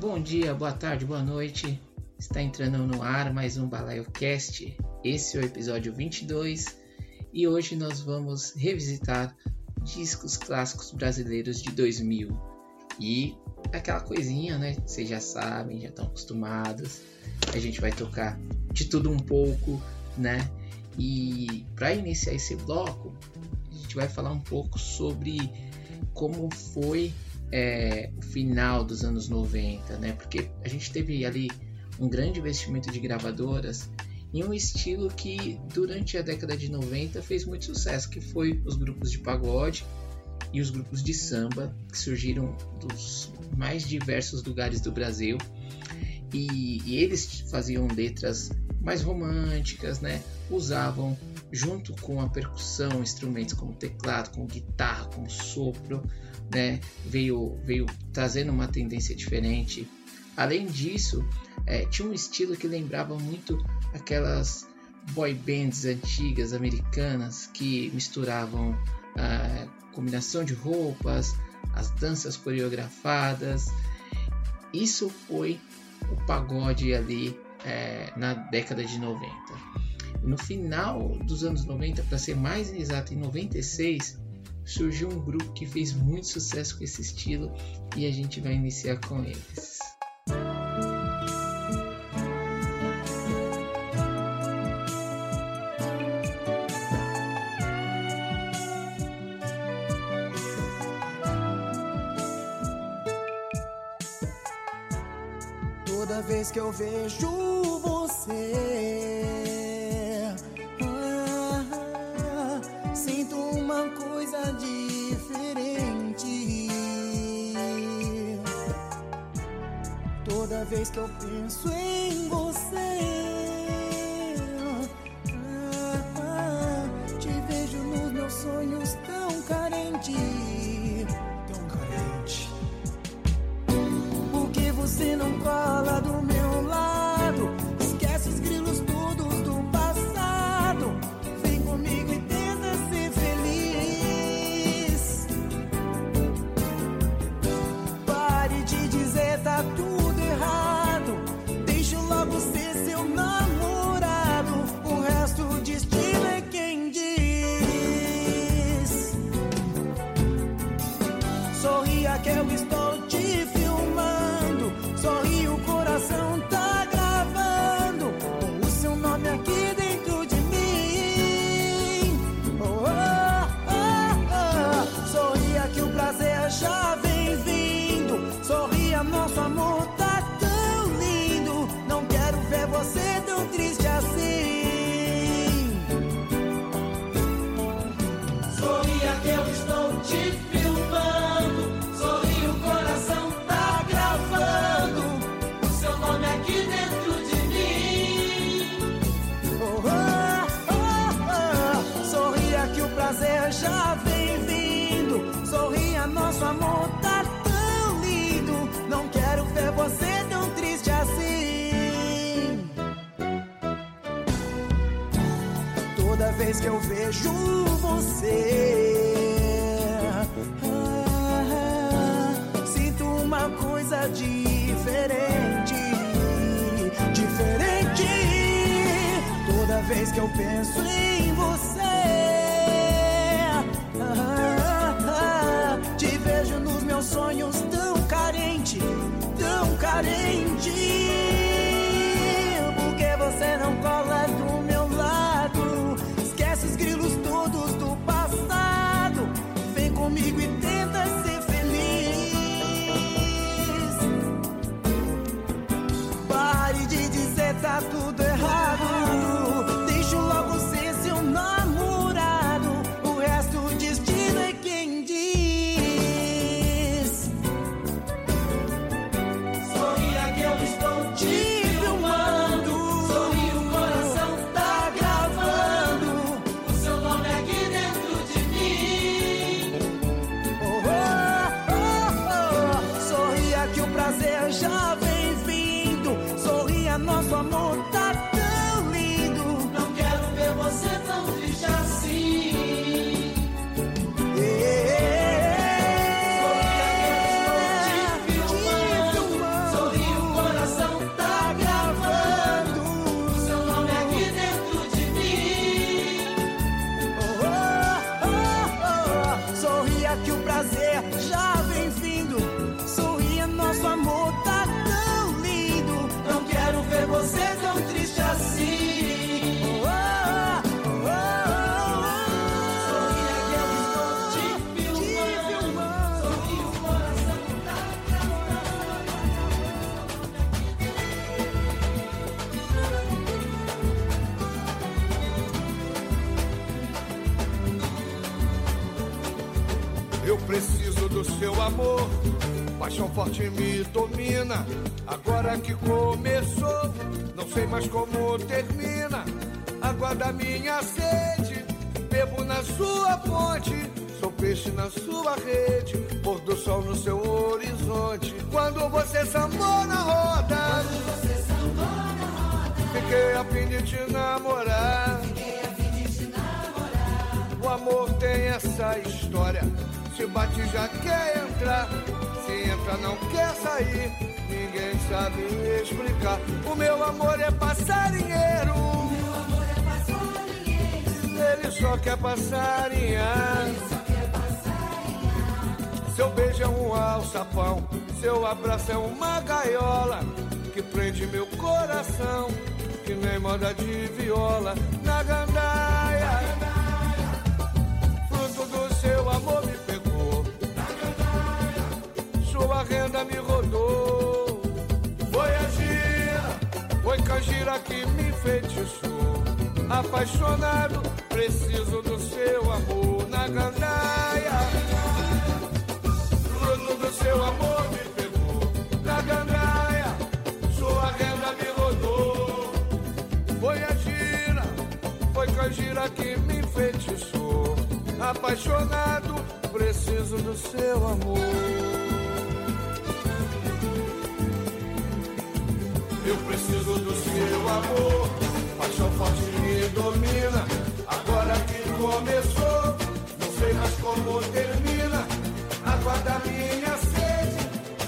Bom dia, boa tarde, boa noite. Está entrando no ar mais um BalaioCast. Esse é o episódio 22 e hoje nós vamos revisitar discos clássicos brasileiros de 2000. E aquela coisinha, né? Vocês já sabem, já estão acostumados. A gente vai tocar de tudo um pouco, né? E para iniciar esse bloco, a gente vai falar um pouco sobre como foi é, o final dos anos 90, né? Porque a gente teve ali um grande investimento de gravadoras em um estilo que durante a década de 90 fez muito sucesso, que foi os grupos de pagode e os grupos de samba que surgiram dos mais diversos lugares do Brasil. E, e eles faziam letras mais românticas, né? Usavam junto com a percussão instrumentos como teclado, como guitarra, como sopro, né? Veio veio trazendo uma tendência diferente. Além disso, é, tinha um estilo que lembrava muito aquelas boy bands antigas americanas que misturavam a combinação de roupas, as danças coreografadas. Isso foi o pagode ali é, na década de 90. No final dos anos 90, para ser mais exato, em 96, surgiu um grupo que fez muito sucesso com esse estilo e a gente vai iniciar com eles. vez que eu vejo você, vez que eu penso em você, te vejo nos meus sonhos tão carente, tão carente. Por que você não dia que eu estou vez que eu vejo você, ah, sinto uma coisa diferente, diferente. Toda vez que eu penso em você, amor. Paixão forte me domina. Agora que começou, não sei mais como termina. Água da minha sede, bebo na sua fonte. Sou peixe na sua rede, pôr do sol no seu horizonte. Quando você sambou na roda, Quando você sambou na roda, fiquei a fim de te namorar. fiquei a fim de te namorar. O amor tem essa história. Se bate já quer entrar. Se entra não quer sair. Ninguém sabe explicar. O meu amor é passarinheiro. Meu amor é passarinheiro, Ele só quer passarinhar. só quer passarinhar. Seu beijo é um alçapão. Seu abraço é uma gaiola. Que prende meu coração. Que nem moda de viola. Gira, que me enfeitiçou. Apaixonado, preciso do seu amor na gandaia. Fruto do seu amor me pegou. Na gandaia, sua renda me rodou. Foi a gira, foi canjira que me enfeitiçou. Apaixonado, preciso do seu amor. Eu preciso do seu amor. Paixão forte me domina. Agora que começou, não sei mais como termina. Água da minha sede,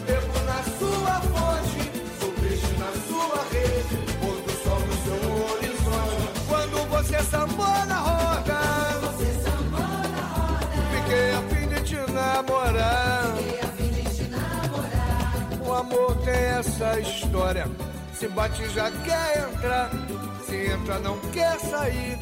bebo na sua fonte. Sou peixe na sua rede, pôr do sol no seu horizonte. Quando você sambou na roda, Você sambou na roda, fiquei a fim de te namorar. fiquei a fim de te namorar. O amor tem essa história. Se bate já quer entrar. Se entra não quer sair.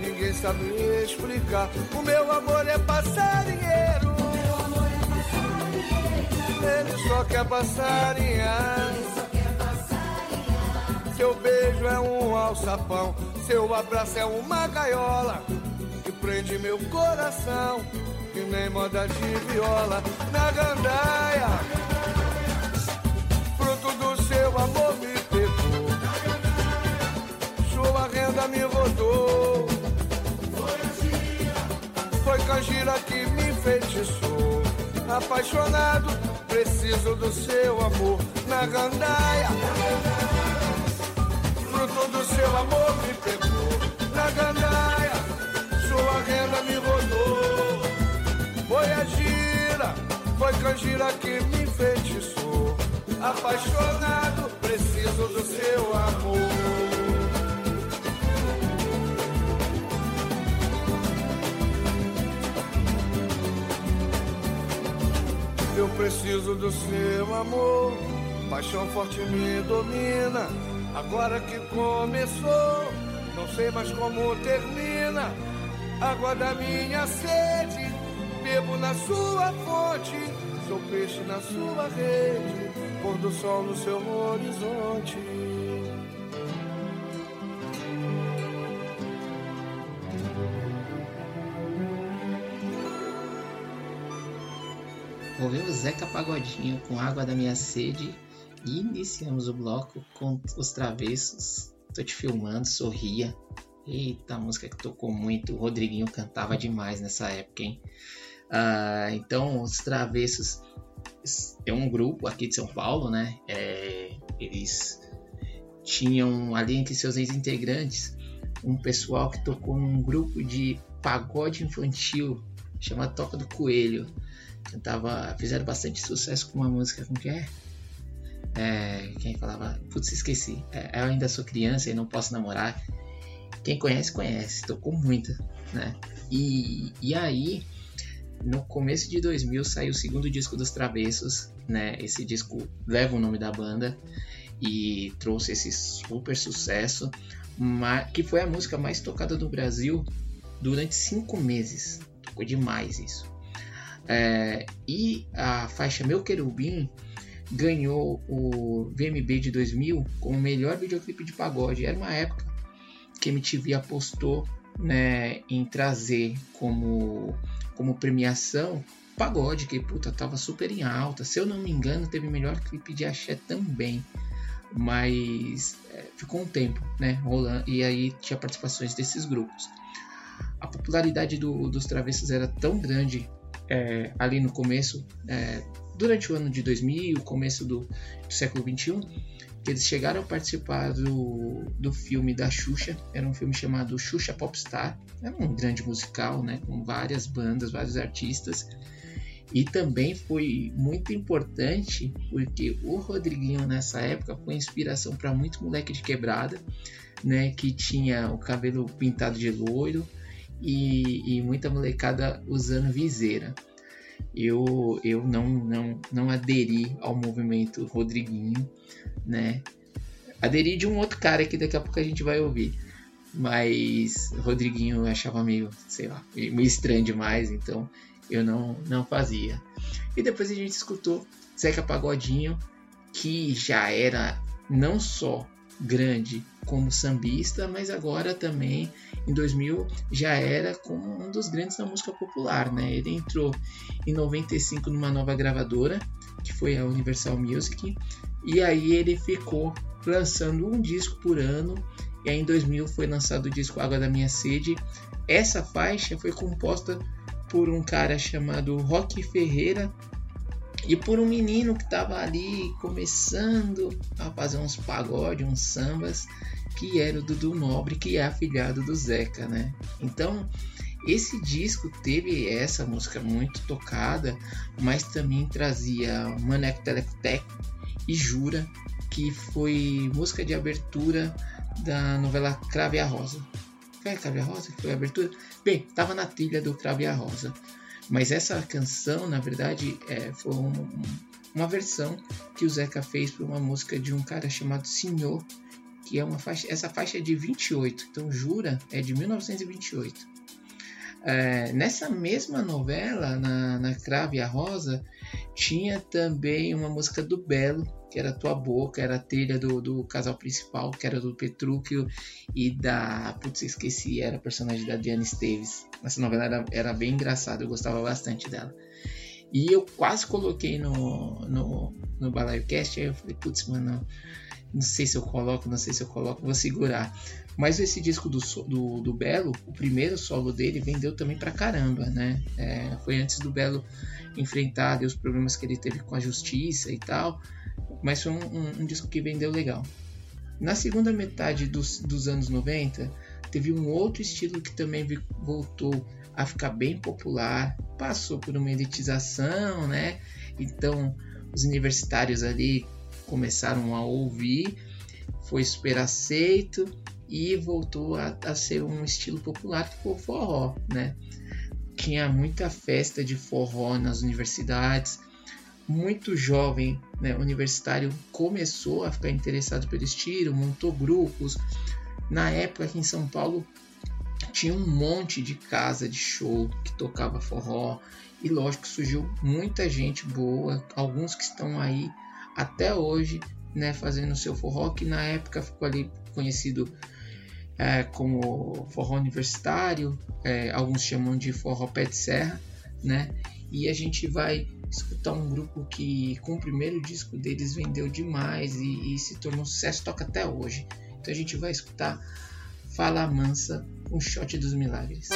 Ninguém sabe explicar. O meu amor é passarinheiro. Meu amor é passarinheiro, Ele só quer passarinhar. só quer passarinhar. Seu beijo é um alçapão. Seu abraço é uma gaiola. Que prende meu coração. Que nem moda de viola. Na gandaia. Apaixonado, preciso do seu amor. Na gandaia. Fruto do seu amor me pegou. Na gandaia, sua renda me rodou. Foi a gira, foi canjira que me enfeitiçou. Apaixonado, preciso do seu amor. Preciso do seu amor. Paixão forte me domina. Agora que começou, não sei mais como termina. Água da minha sede, bebo na sua fonte. Sou peixe na sua rede, pôr do sol no seu horizonte. Ouvimos Zeca Pagodinho com Água da Minha Sede e iniciamos o bloco com Os Travessos. Tô te filmando, sorria. Eita, música que tocou muito. O Rodriguinho cantava demais nessa época, hein? Ah, então, Os Travessos é um grupo aqui de São Paulo, né? É, eles tinham ali entre seus ex-integrantes um pessoal que tocou num grupo de pagode infantil chamado Toca do Coelho cantava, fizeram bastante sucesso com uma música com que é? é quem falava, putz, esqueci. É, eu ainda sou criança e não posso namorar. Quem conhece, conhece, tocou muito, né? E, e aí, no começo de 2000 saiu o segundo disco dos Travessos, né? Esse disco leva o nome da banda e trouxe esse super sucesso, que foi a música mais tocada do Brasil durante cinco meses. Tocou demais isso. É, e a faixa Meu Querubim ganhou o VMB de 2000 como melhor videoclipe de pagode. Era uma época que a MTV apostou né, em trazer como, como premiação pagode, que puta, tava super em alta. Se eu não me engano, teve melhor clipe de axé também. Mas é, ficou um tempo, né? Rolando, e aí tinha participações desses grupos. A popularidade do, dos travessos era tão grande é, ali no começo, é, durante o ano de 2000, começo do, do século 21, que eles chegaram a participar do, do filme da Xuxa, era um filme chamado Xuxa Popstar, era um grande musical, né, com várias bandas, vários artistas, e também foi muito importante porque o Rodriguinho nessa época foi inspiração para muito moleque de quebrada, né, que tinha o cabelo pintado de loiro e, e muita molecada usando viseira eu, eu não, não, não aderi ao movimento Rodriguinho, né? Aderi de um outro cara que daqui a pouco a gente vai ouvir. Mas Rodriguinho eu achava meio, sei lá, meio estranho demais, então eu não, não fazia. E depois a gente escutou Zeca Pagodinho, que já era não só grande como sambista, mas agora também em 2000 já era como um dos grandes da música popular, né? Ele entrou em 95 numa nova gravadora, que foi a Universal Music, e aí ele ficou lançando um disco por ano, e aí em 2000 foi lançado o disco Água da Minha Sede. Essa faixa foi composta por um cara chamado Rock Ferreira e por um menino que estava ali começando a fazer uns pagodes, uns sambas, que era o Dudu Nobre, que é afilhado do Zeca, né? Então, esse disco teve essa música muito tocada, mas também trazia Maneco Telecteco e Jura, que foi música de abertura da novela Crave a Rosa. Foi Crave a Rosa que foi a abertura? Bem, estava na trilha do Crave a Rosa. Mas essa canção, na verdade, é, foi um, uma versão que o Zeca fez para uma música de um cara chamado Senhor, que é uma faixa, essa faixa é de 28, então Jura é de 1928. É, nessa mesma novela, na, na Crave e a Rosa, tinha também uma música do Belo, que era Tua Boca, era a trilha do, do casal principal, que era do Petrúquio e da. Putz, esqueci, era a personagem da Diana Esteves. Essa novela era, era bem engraçada, eu gostava bastante dela. E eu quase coloquei no, no, no Balaio Cast, aí eu falei, putz, mano, não sei se eu coloco, não sei se eu coloco, vou segurar. Mas esse disco do, do, do Belo, o primeiro solo dele, vendeu também pra caramba, né? É, foi antes do Belo enfrentar os problemas que ele teve com a justiça e tal, mas foi um, um, um disco que vendeu legal. Na segunda metade dos, dos anos 90, teve um outro estilo que também voltou a ficar bem popular, passou por uma elitização, né? Então, os universitários ali começaram a ouvir, foi super aceito e voltou a, a ser um estilo popular que foi o forró, né? Tinha muita festa de forró nas universidades, muito jovem né, universitário começou a ficar interessado pelo estilo, montou grupos. Na época aqui em São Paulo tinha um monte de casa de show que tocava forró e lógico surgiu muita gente boa, alguns que estão aí até hoje, né, fazendo seu forró, que na época ficou ali conhecido é, como forró universitário, é, alguns chamam de forró pé de serra, né? E a gente vai escutar um grupo que com o primeiro disco deles vendeu demais e, e se tornou um sucesso, toca até hoje. Então a gente vai escutar Fala Mansa, um shot dos milagres.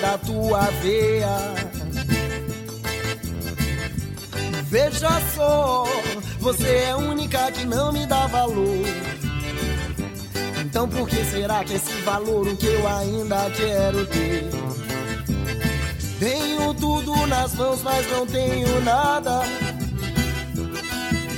Da tua veia. Veja só, você é a única que não me dá valor. Então por que será que esse valor o que eu ainda quero ter? Tenho tudo nas mãos, mas não tenho nada.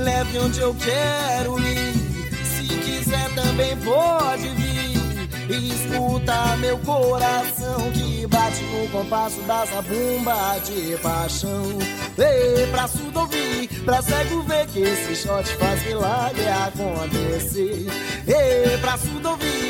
Leve onde eu quero ir. Se quiser, também pode vir. Escuta meu coração que bate no compasso dessa bomba de paixão. Ei, pra surdo ouvir, pra cego ver que esse shot faz milagre acontecer. Ei, pra surdo ouvir,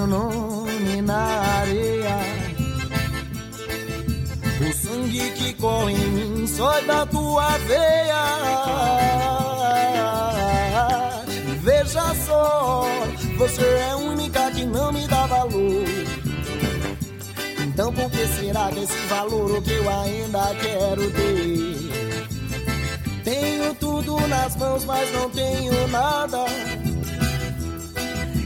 Seu nome na areia. O sangue que corre em mim só é da tua veia. Veja só, você é a única que não me dá valor. Então por que será que esse valor o que eu ainda quero ter? Tenho tudo nas mãos, mas não tenho nada.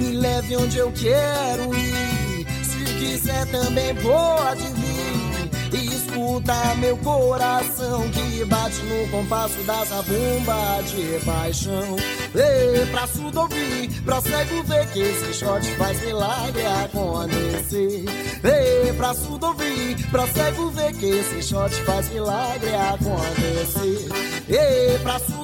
Me leve onde eu quero ir. Se quiser também pode vir. E escuta meu coração que bate no compasso dessa bomba de paixão. Ei, pra surdo ouvir, pra cego ver que esse shot faz milagre acontecer. Ei, pra surdo ouvir, pra cego ver que esse shot faz milagre acontecer. Ei, pra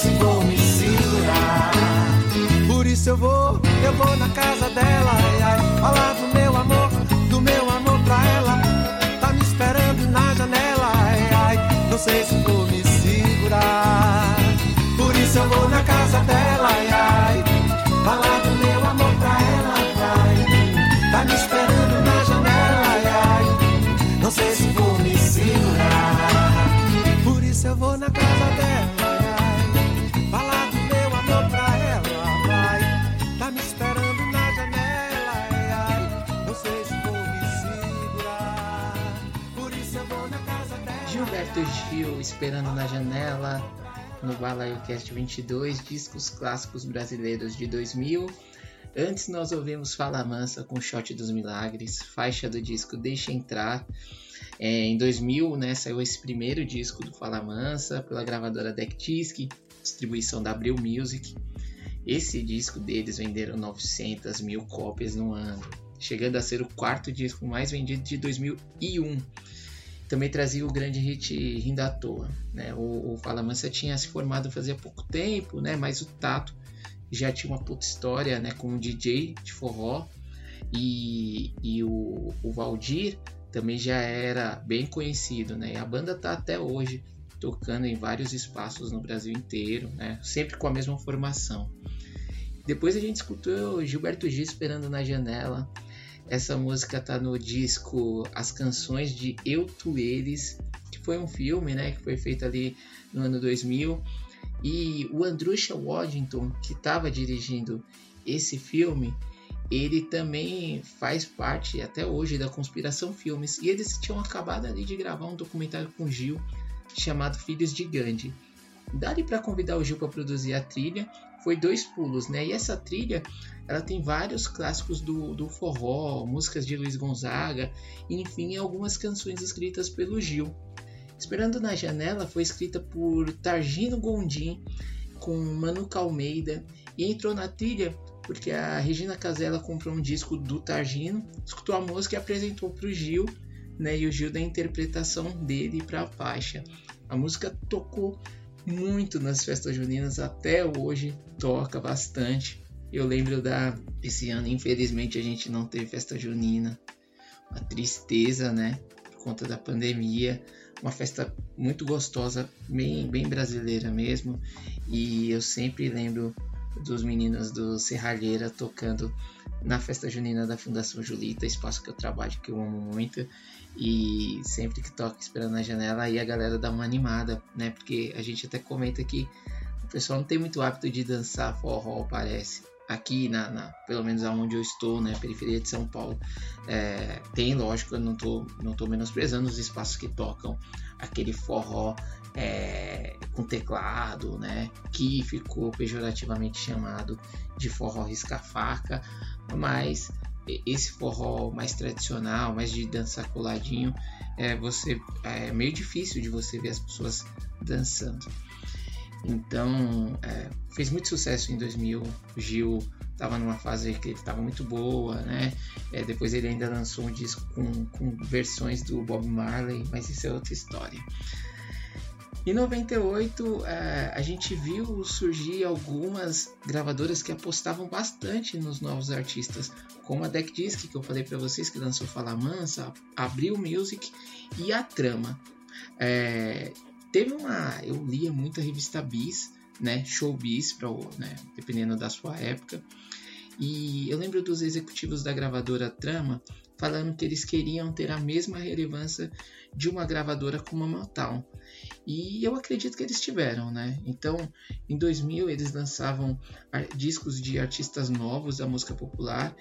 Se vou me segurar. Por isso eu vou, eu vou na casa dela, ai, ai, falar do meu amor, do meu amor pra ela. Tá me esperando na janela, ai, ai, não sei se vou me segurar. Por isso eu vou na casa dela, ai, ai, falar do Gilberto Gil esperando na janela no BalaioCast 22, discos clássicos brasileiros de 2000. Antes nós ouvimos Fala Mansa com Shot dos Milagres, faixa do disco Deixa Entrar. É, em 2000 né, saiu esse primeiro disco do Fala Mansa pela gravadora Deck Disc, distribuição da Abril Music. Esse disco deles venderam 900 mil cópias no ano, chegando a ser o quarto disco mais vendido de 2001 também trazia o grande hit Rindo à Toa. Né? O, o Fala Mansa tinha se formado fazia pouco tempo, né? mas o Tato já tinha uma puta história né? como DJ de forró e, e o, o Valdir também já era bem conhecido. Né? E a banda tá até hoje tocando em vários espaços no Brasil inteiro, né? sempre com a mesma formação. Depois a gente escutou Gilberto Gil esperando na janela. Essa música tá no disco As Canções de Eu, Tu, Eles, que foi um filme, né, que foi feito ali no ano 2000. E o Andrusha Waddington, que estava dirigindo esse filme, ele também faz parte até hoje da Conspiração Filmes. E eles tinham acabado ali de gravar um documentário com Gil chamado Filhos de Gandhi. Dali para convidar o Gil para produzir a trilha foi dois pulos, né? E essa trilha ela tem vários clássicos do, do forró, músicas de Luiz Gonzaga, enfim, algumas canções escritas pelo Gil. Esperando na Janela foi escrita por Targino Gondim com Manuca Almeida e entrou na trilha porque a Regina Casella comprou um disco do Targino, escutou a música e apresentou para o Gil, né? E o Gil da interpretação dele para a faixa. A música tocou muito nas festas juninas, até hoje toca bastante. Eu lembro da esse ano, infelizmente a gente não teve festa junina, uma tristeza, né, por conta da pandemia. Uma festa muito gostosa, bem, bem brasileira mesmo. E eu sempre lembro dos meninos do Serralheira tocando na festa junina da Fundação Julita, espaço que eu trabalho, que eu amo muito. E sempre que toca Esperando na Janela, aí a galera dá uma animada, né? Porque a gente até comenta que o pessoal não tem muito hábito de dançar forró, parece. Aqui, na, na pelo menos aonde eu estou, né? Periferia de São Paulo, é, tem, lógico, eu não tô, não tô menosprezando os espaços que tocam aquele forró é, com teclado, né? Que ficou pejorativamente chamado de forró risca-faca, mas esse forró mais tradicional, mais de dançar coladinho, é, você, é meio difícil de você ver as pessoas dançando. Então, é, fez muito sucesso em 2000. O Gil estava numa fase que ele estava muito boa, né? É, depois ele ainda lançou um disco com, com versões do Bob Marley, mas isso é outra história. Em 98, é, a gente viu surgir algumas gravadoras que apostavam bastante nos novos artistas, como a Deck Disc, que eu falei para vocês, que lançou Fala Mansa, Abril Music e a Trama. É, teve uma. Eu lia muita revista Bis, né? Showbiz, pra, né, dependendo da sua época. E eu lembro dos executivos da gravadora Trama falando que eles queriam ter a mesma relevância de uma gravadora como a Motown. E eu acredito que eles tiveram, né? Então, em 2000 eles lançavam discos de artistas novos da música popular,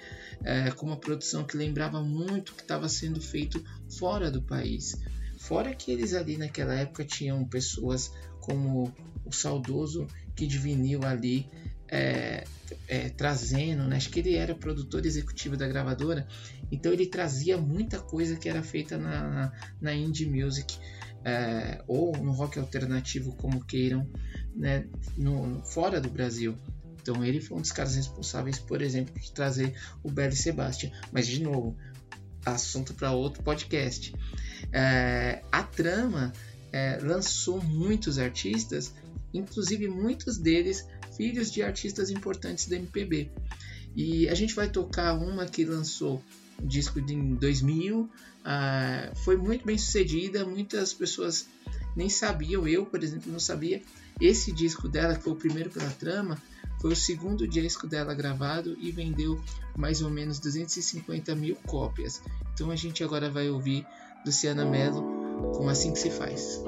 é, com uma produção que lembrava muito o que estava sendo feito fora do país. Fora que eles ali naquela época tinham pessoas como o saudoso Kid Vinil ali é, é, trazendo, né? acho que ele era produtor executivo da gravadora, então ele trazia muita coisa que era feita na, na, na indie music é, ou no rock alternativo, como queiram, né? no, fora do Brasil. Então ele foi um dos caras responsáveis, por exemplo, de trazer o Belly Sebastian. Mas de novo, assunto para outro podcast. É, a trama é, lançou muitos artistas, inclusive muitos deles filhos de artistas importantes da MPB. E a gente vai tocar uma que lançou disco em 2000, uh, ah, foi muito bem sucedida, muitas pessoas nem sabiam, eu por exemplo não sabia. Esse disco dela, que foi o primeiro pela trama, foi o segundo disco dela gravado e vendeu mais ou menos 250 mil cópias. Então a gente agora vai ouvir Luciana Mello com Assim Que Se Faz.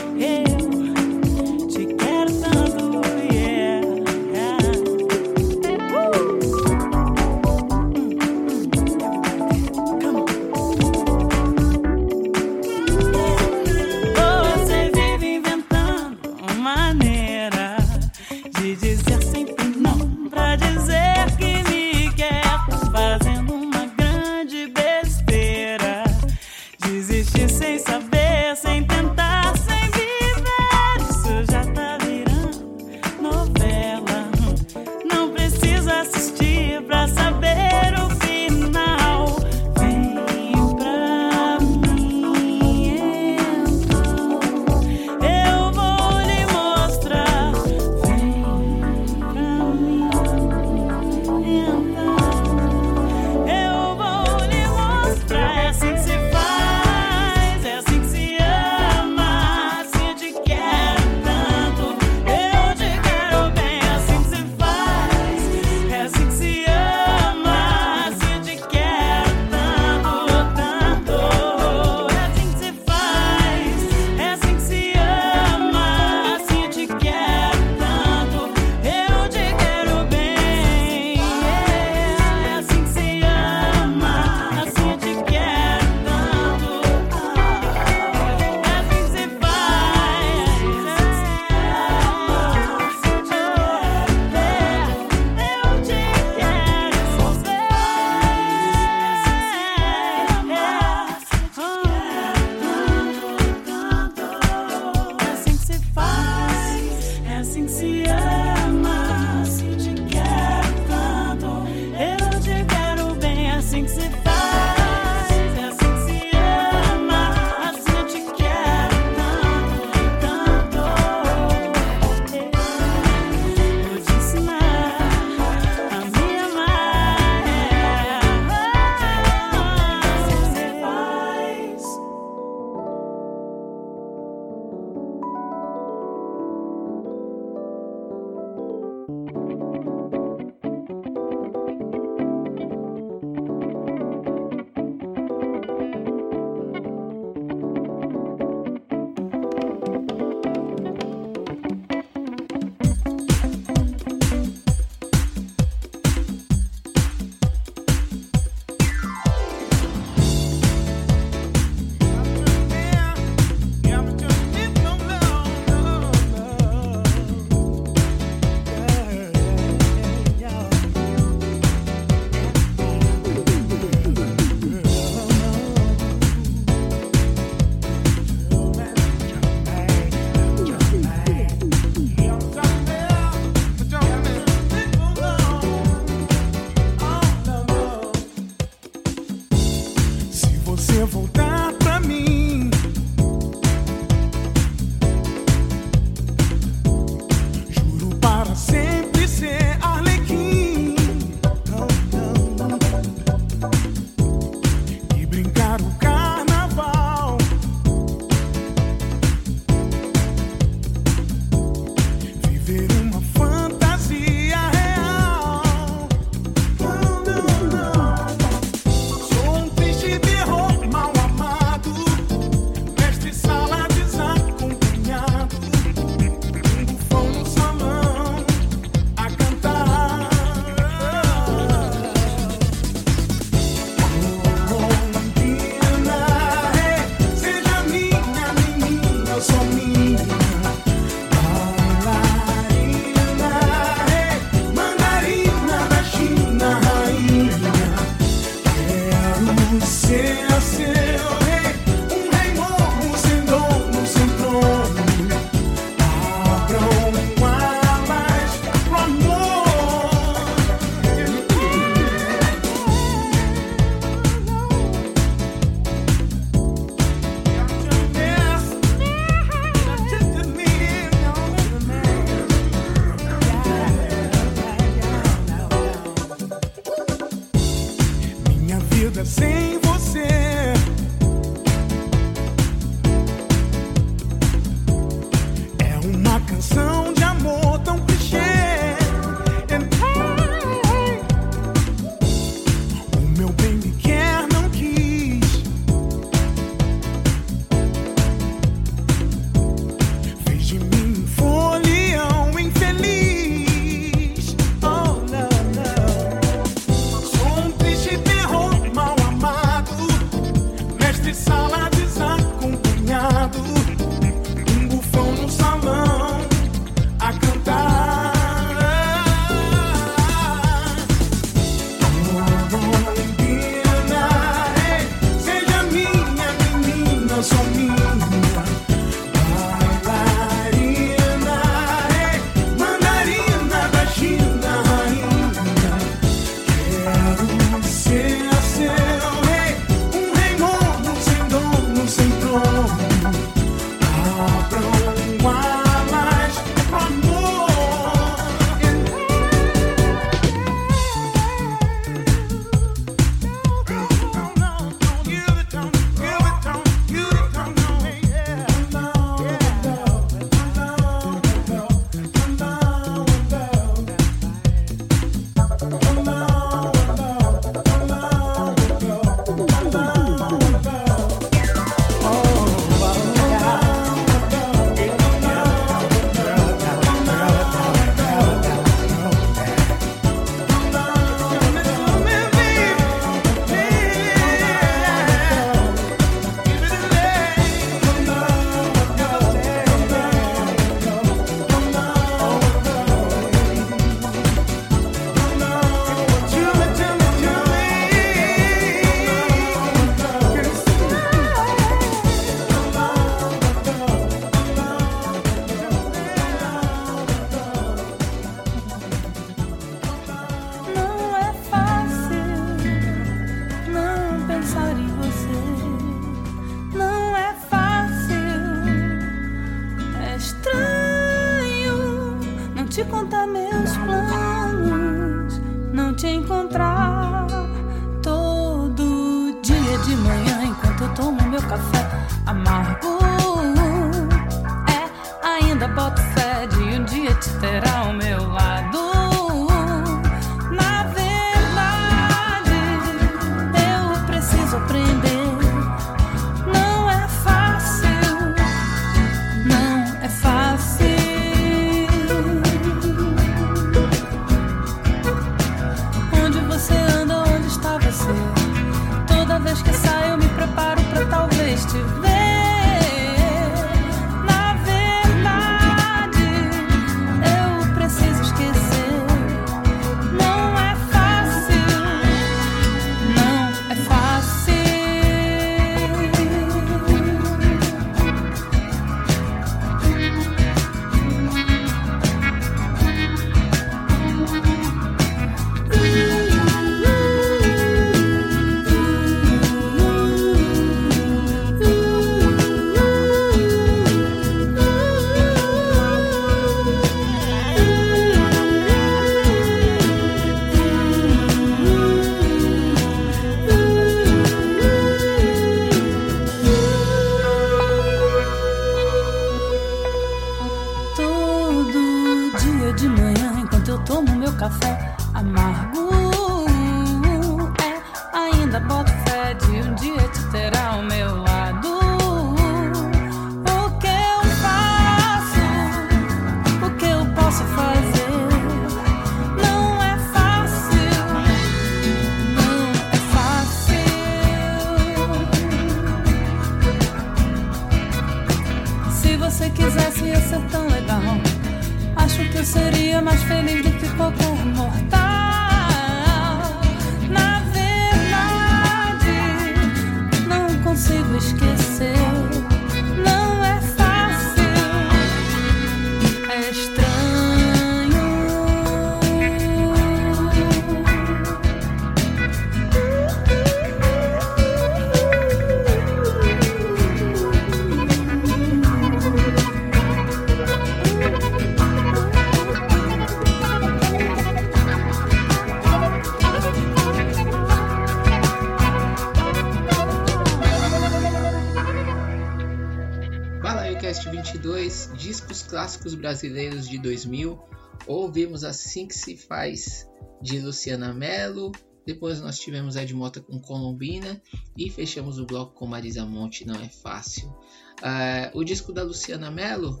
Brasileiros de 2000, ouvimos Assim Que Se Faz de Luciana Mello, depois nós tivemos Ed Mota com Colombina e fechamos o bloco com Marisa Monte, Não É Fácil. Uh, o disco da Luciana Mello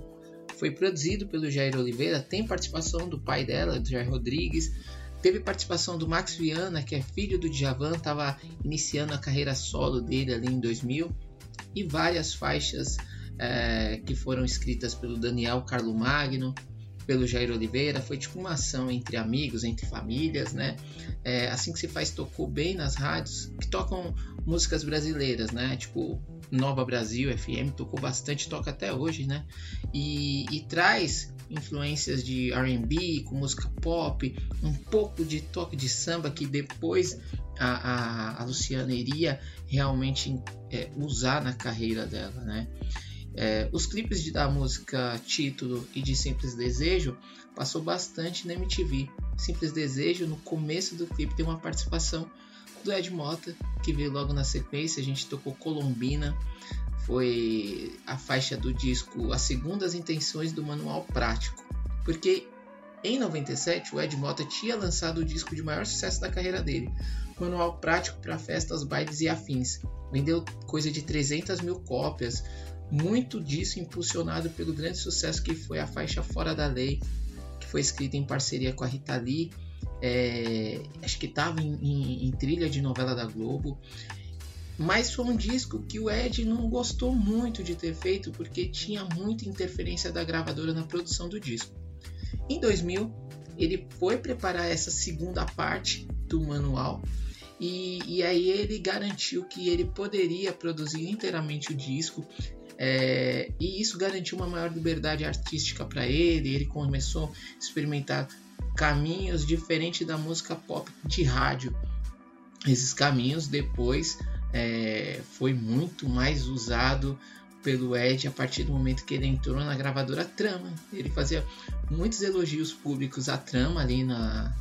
foi produzido pelo Jair Oliveira, tem participação do pai dela, do Jair Rodrigues, teve participação do Max Viana, que é filho do Djavan, estava iniciando a carreira solo dele ali em 2000, e várias faixas é, que foram escritas pelo Daniel Carlo Magno, pelo Jair Oliveira, foi tipo uma ação entre amigos, entre famílias, né? É, assim que se faz tocou bem nas rádios que tocam músicas brasileiras, né? Tipo Nova Brasil FM tocou bastante, toca até hoje, né? E, e traz influências de R&B com música pop, um pouco de toque de samba que depois a, a, a Luciana iria realmente é, usar na carreira dela, né? É, os clipes da música Título e de Simples Desejo passou bastante na MTV. Simples Desejo, no começo do clipe, tem uma participação do Ed Mota, que veio logo na sequência. A gente tocou Colombina, foi a faixa do disco As Segundas Intenções do Manual Prático. Porque em 97 o Ed Mota tinha lançado o disco de maior sucesso da carreira dele, Manual Prático para Festas, Bailes e Afins. Vendeu coisa de 300 mil cópias, muito disso impulsionado pelo grande sucesso que foi a faixa Fora da Lei, que foi escrita em parceria com a Rita Lee é, acho que estava em, em, em, trilha de novela da Globo. Mas foi um disco que o Ed não gostou muito de ter feito porque tinha muita interferência da gravadora na produção do disco. Em 2000, ele foi preparar essa segunda parte do manual e, e aí ele garantiu que ele poderia produzir inteiramente o disco é, e isso garantiu uma maior liberdade artística para ele. Ele começou a experimentar caminhos diferentes da música pop de rádio. Esses caminhos depois é, foi muito mais usado pelo Ed a partir do momento que ele entrou na gravadora Trama. Ele fazia muitos elogios públicos à Trama ali na,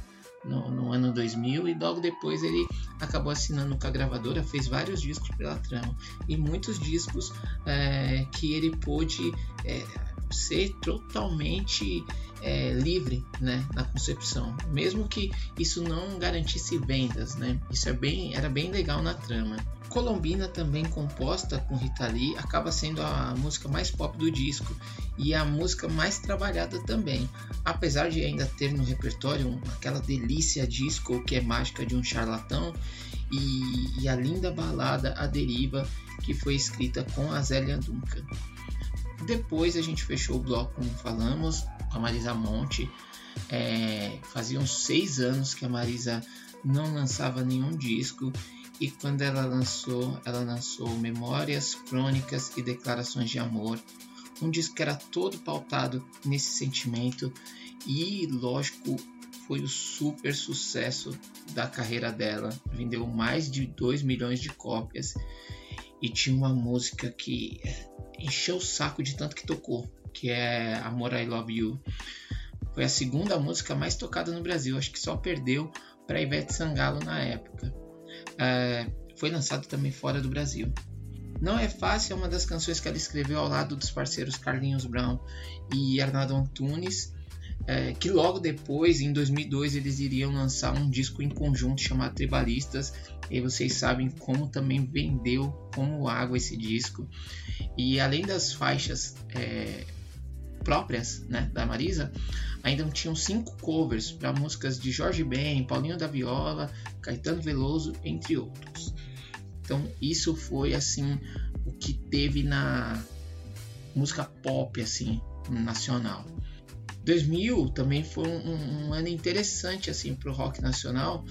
no, no, ano 2000 e logo depois ele acabou assinando com a gravadora, fez vários discos pela Trama e muitos discos é, que ele pôde é, ser totalmente é, livre né, na concepção, mesmo que isso não garantisse vendas, né? Isso é bem, era bem legal na trama. Colombina, também composta com Rita Lee, acaba sendo a música mais pop do disco e a música mais trabalhada também, apesar de ainda ter no repertório aquela delícia disco que é mágica de um charlatão e, e a linda balada A Deriva que foi escrita com a Zélia Duncan. Depois a gente fechou o bloco, como falamos, com a Marisa Monte. É, faziam seis anos que a Marisa não lançava nenhum disco e quando ela lançou, ela lançou Memórias, Crônicas e Declarações de Amor, um disco que era todo pautado nesse sentimento e, lógico, foi o super sucesso da carreira dela. Vendeu mais de 2 milhões de cópias e tinha uma música que encheu o saco de tanto que tocou, que é Amor I Love You. Foi a segunda música mais tocada no Brasil, acho que só perdeu para Ivete Sangalo na época. É, foi lançado também fora do Brasil. Não é fácil é uma das canções que ela escreveu ao lado dos parceiros Carlinhos Brown e Arnaldo Antunes, é, que logo depois, em 2002, eles iriam lançar um disco em conjunto chamado Tribalistas. E vocês sabem como também vendeu como água esse disco. E além das faixas é, próprias né, da Marisa, ainda tinham cinco covers para músicas de Jorge Ben, Paulinho da Viola, Caetano Veloso, entre outros. Então isso foi assim o que teve na música pop assim nacional. 2000 também foi um, um ano interessante assim para o rock nacional,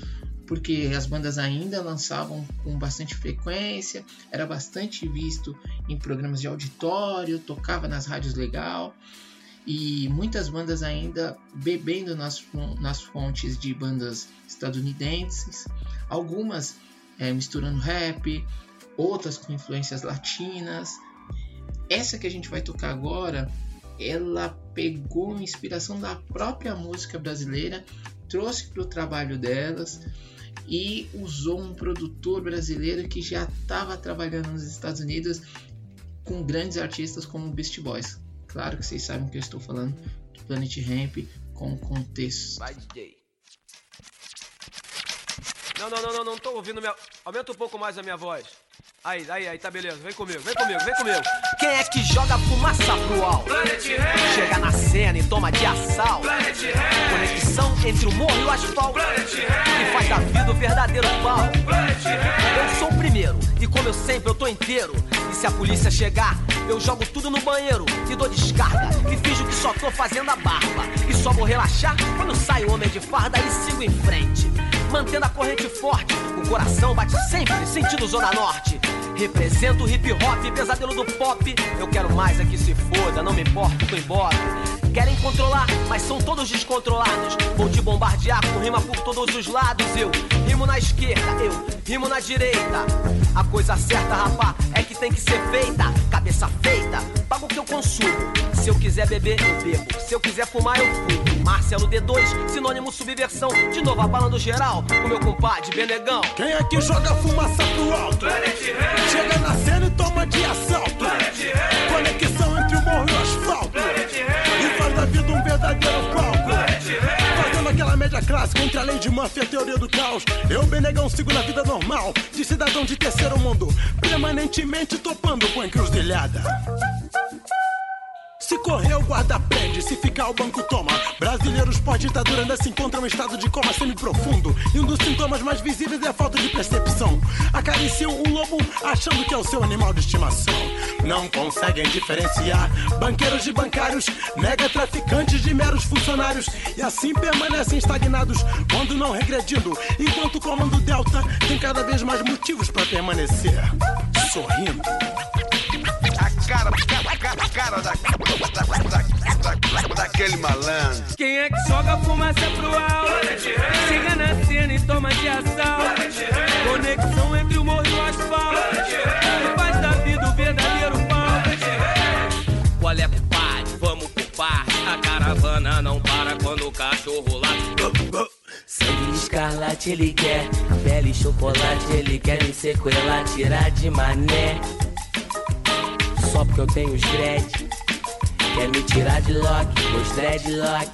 porque as bandas ainda lançavam com bastante frequência, era bastante visto em programas de auditório, tocava nas rádios legal e muitas bandas ainda bebendo nas, nas fontes de bandas estadunidenses, algumas é, misturando rap, outras com influências latinas. Essa que a gente vai tocar agora ela pegou inspiração da própria música brasileira, trouxe para o trabalho delas e usou um produtor brasileiro que já estava trabalhando nos Estados Unidos com grandes artistas como Beast Boys. Claro que vocês sabem que eu estou falando do Planet Ramp com contexto. Vai, DJ. Não, não, não, não, não tô ouvindo minha. Aumenta um pouco mais a minha voz. Aí, aí, aí, tá beleza. Vem comigo, vem comigo, vem comigo. Quem é que joga fumaça pro alto? Chega na cena e toma de assalto. Conexão entre o morro e o asfalto. Que faz da vida o verdadeiro pau. Eu sou o primeiro, e como eu sempre, eu tô inteiro. Se a polícia chegar, eu jogo tudo no banheiro e dou descarga. E finjo que só tô fazendo a barba. E só vou relaxar quando sai o homem de farda e sigo em frente. Mantendo a corrente forte, o coração bate sempre, sentido Zona Norte. Represento o hip hop, pesadelo do pop. Eu quero mais é que se foda, não me importo, tô embora. Querem controlar, mas são todos descontrolados. Vou te bombardear com rima por todos os lados. Eu rimo na esquerda, eu rimo na direita. A coisa certa, rapá, é que tem que ser feita. Cabeça feita, pago o que eu consumo. Se eu quiser beber, eu bebo. Se eu quiser fumar, eu fumo. Marcelo D2, sinônimo subversão. De novo abalando geral, com meu compadre Benegão. Quem é que joga fumaça pro alto? Chega na cena e toma de assalto. Conexão entre o morro e o asfalto. E faz da vida um verdadeiro palco. Fazendo aquela média clássica entre a lei de Murphy e a teoria do caos. Eu, Benegão, sigo na vida normal. De cidadão de terceiro mundo. Permanentemente topando com encruzilhada. Se correr, o guarda prende. Se ficar, o banco toma. Brasileiros pós-ditadura ainda se encontram em estado de coma semi-profundo. E um dos sintomas mais visíveis é a falta de percepção. Acariciam um lobo achando que é o seu animal de estimação. Não conseguem diferenciar banqueiros de bancários, nega traficantes de meros funcionários. E assim permanecem estagnados quando não regredindo. Enquanto o comando Delta tem cada vez mais motivos para permanecer sorrindo. A cara, a cara, a cara da, da, da, da, daquele malandro. Quem é que joga fumaça pro alto? Chega na cena e toma de assalto. Conexão entre o morro e o asfalto. Faz da vida o verdadeiro pau. Qual é, compadre? Vamos por parte. A caravana não para quando o cachorro late. Sangue escarlate ele quer, pele chocolate ele quer me sequelar, tirar de mané. Só porque eu tenho os dread, quer me tirar de lock, meus dreadlock.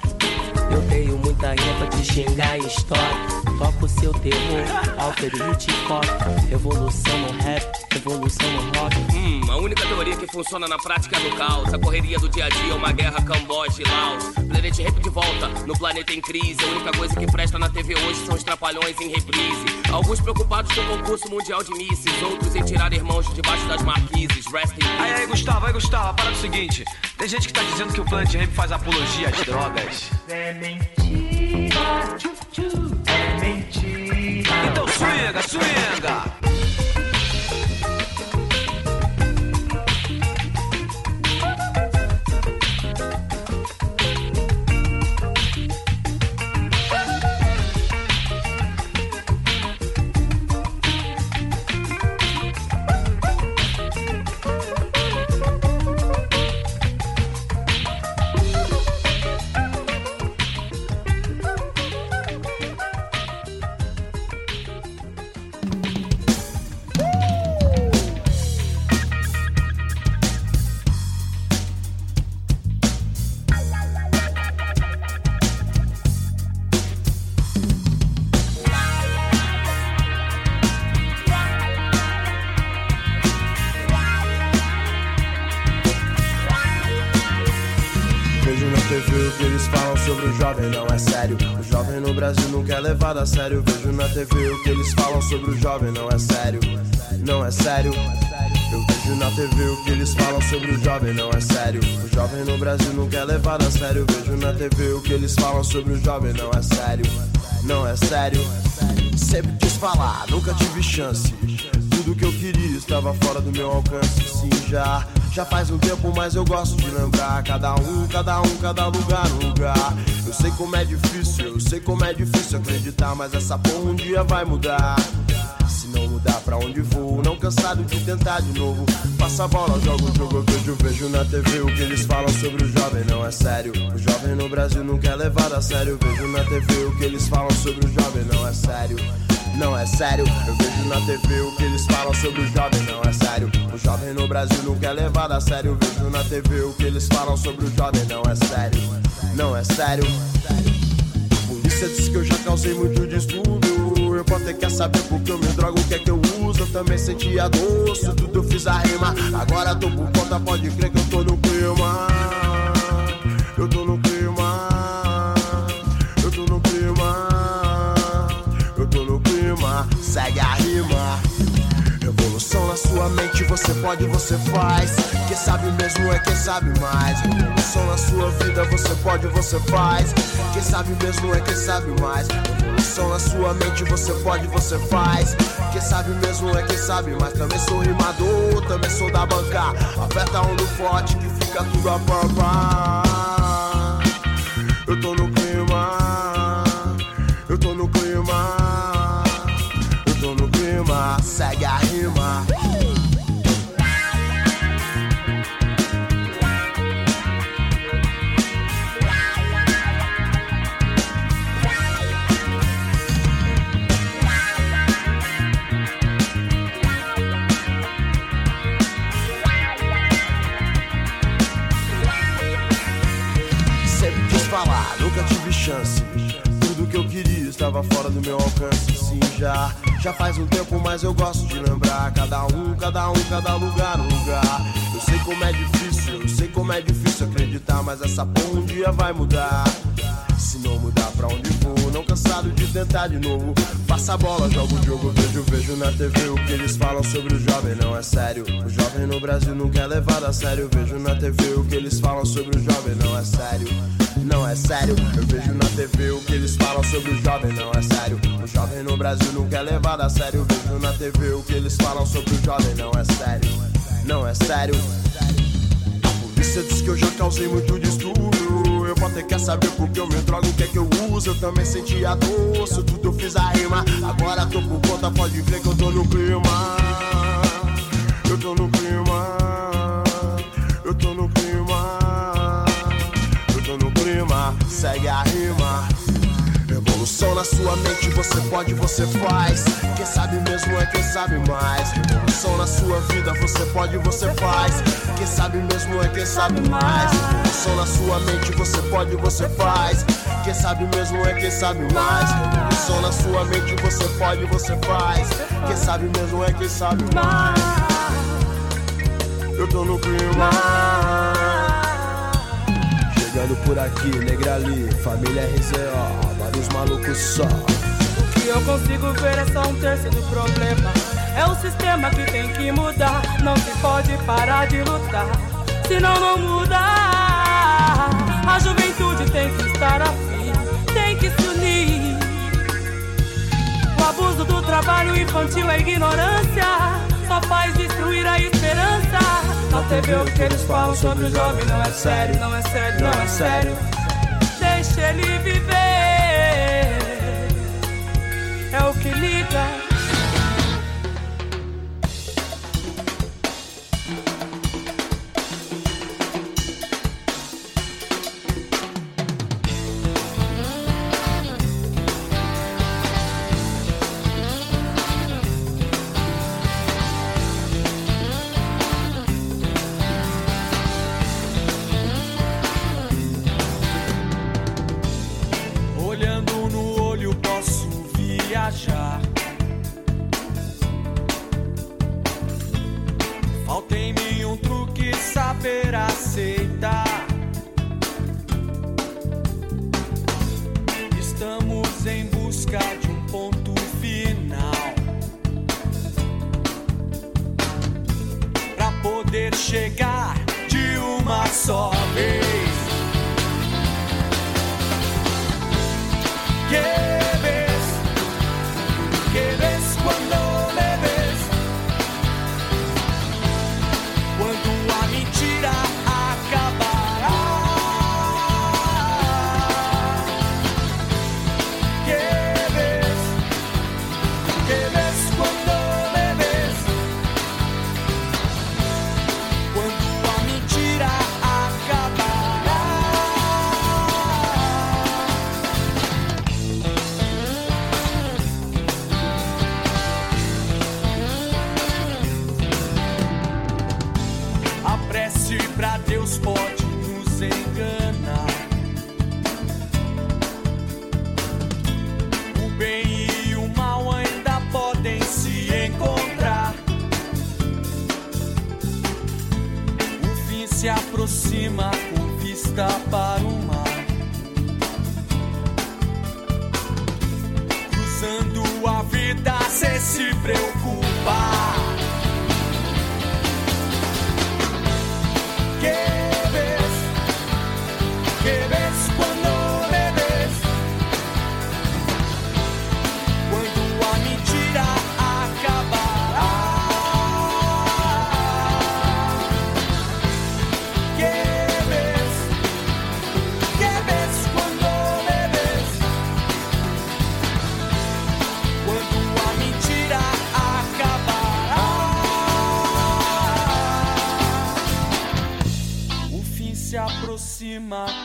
Eu tenho muita rima pra te xingar em estoque. Toco o seu terror, Alter e Hitchcock. Revolução no rap, revolução no rock. Hum, a única teoria que funciona na prática é do caos. A correria do dia a dia é uma guerra Camboja e Laos. Planet Rap de volta, no planeta em crise. A única coisa que presta na TV hoje são os trapalhões em reprise. Alguns preocupados com o concurso mundial de mísseis, outros em tirar irmãos de debaixo das marquises. Rest in Aí, aí, Gustavo, aí, Gustavo, para o seguinte. Tem gente que tá dizendo que o Planet Ramp faz apologia às drogas. É mentira, tchu, tchu, swinga, swinga! Levado a sério. Vejo na TV o que eles falam sobre o jovem, não é sério. Não é sério. Eu vejo na TV o que eles falam sobre o jovem, não é sério. O jovem no Brasil nunca é levado a sério. Vejo na TV o que eles falam sobre o jovem, não é sério. Não é sério. Sempre quis falar, nunca tive chance. Tudo que eu queria estava fora do meu alcance. Sim, já, já faz um tempo, mas eu gosto de lembrar. Cada um, cada um, cada lugar, lugar. Eu sei como é difícil, eu sei como é difícil acreditar, mas essa porra um dia vai mudar. Se não mudar pra onde vou, não cansado de tentar de novo. Passa a bola, joga o jogo, eu vejo, na TV o que eles falam sobre o jovem, não é sério. O jovem no Brasil nunca é levado a sério. Vejo na TV o que eles falam sobre o jovem, não é sério. não é sério. Eu vejo na TV o que eles falam sobre o jovem, não é sério. O jovem no Brasil não quer levar a sério. Eu vejo na TV o que eles falam sobre o jovem, não é sério. Não é sério. Polícia disse que eu já causei muito distúrbio. Eu até quer saber porque eu me drogo, o que é que eu uso. Eu também senti a dor, se tudo eu fiz a rima. Agora tô por conta, pode crer que eu tô no clima. Eu tô no clima. Eu tô no clima. Eu tô no clima. Segue a rima. Sua mente, você pode, você faz. Quem sabe mesmo é quem sabe mais. Revolução na sua vida, você pode, você faz. Quem sabe mesmo é quem sabe mais. Revolução na sua mente, você pode, você faz. Quem sabe mesmo é quem sabe mais. Também sou rimador, também sou da banca. Aperta um do forte que fica tudo a pampa. Eu tô no clima. Estava fora do meu alcance. Sim, já, já faz um tempo, mas eu gosto de lembrar. Cada um, cada um, cada lugar, um lugar. Eu sei como é difícil, eu sei como é difícil acreditar, mas essa porra um dia vai mudar. Se não mudar pra onde vou, cansado de tentar de novo. Passa a bola, jogo o jogo, vejo, vejo na TV o que eles falam sobre o jovem, não é sério. O jovem no Brasil não quer levar a sério. Vejo na TV o que eles falam sobre o jovem, não é sério. Não é sério, eu vejo na TV o que eles falam sobre o jovem, não é sério. O jovem no Brasil não quer levar a sério. Vejo na TV o que eles falam sobre o jovem, não é sério. Não é sério. A polícia diz que eu já causei muito distúrbio. Eu vou ter que saber porque eu me drogo, o que é que eu uso. Eu também senti a dor, isso tudo eu fiz a rima. Agora tô por conta, pode crer que eu tô no clima. Eu tô no clima. Eu tô no clima. Eu tô no clima. Segue a rima. Revolução na sua mente, você pode, você faz. Quem sabe mesmo é quem sabe mais. Revolução na sua vida, você pode, você faz. Quem sabe mesmo é quem sabe mais. Revolução na sua mente, você pode, você faz. Quem sabe mesmo é quem sabe mais. Revolução na sua mente, você pode, você faz. Quem sabe mesmo é quem sabe mais. Eu tô no clima. Chegando por aqui, negra ali, família RZO, vários malucos só. O que eu consigo ver é só um terço do problema. É o sistema que tem que mudar. Não se pode parar de lutar, senão não muda. A juventude tem que estar afim, tem que se unir. O abuso do trabalho infantil é ignorância. Só faz destruir a esperança. Na TV o que eles falam sobre o jovem não é sério, não é sério, não é sério. Deixa ele viver. É o que liga.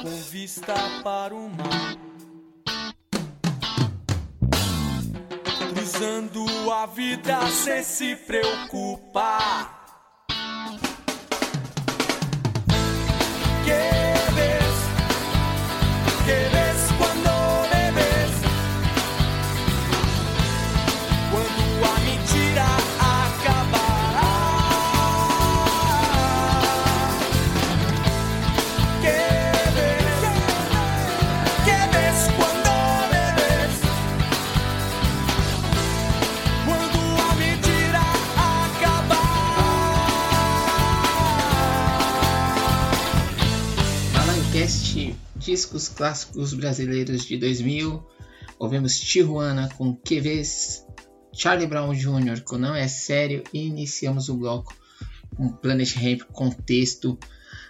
Com vista para o mar. Cruzando a vida sem se preocupar. Discos Clássicos Brasileiros de 2000. Ouvimos Tijuana com Que Vês, Charlie Brown Jr. com Não É Sério e iniciamos o bloco com Planet Ramp Contexto.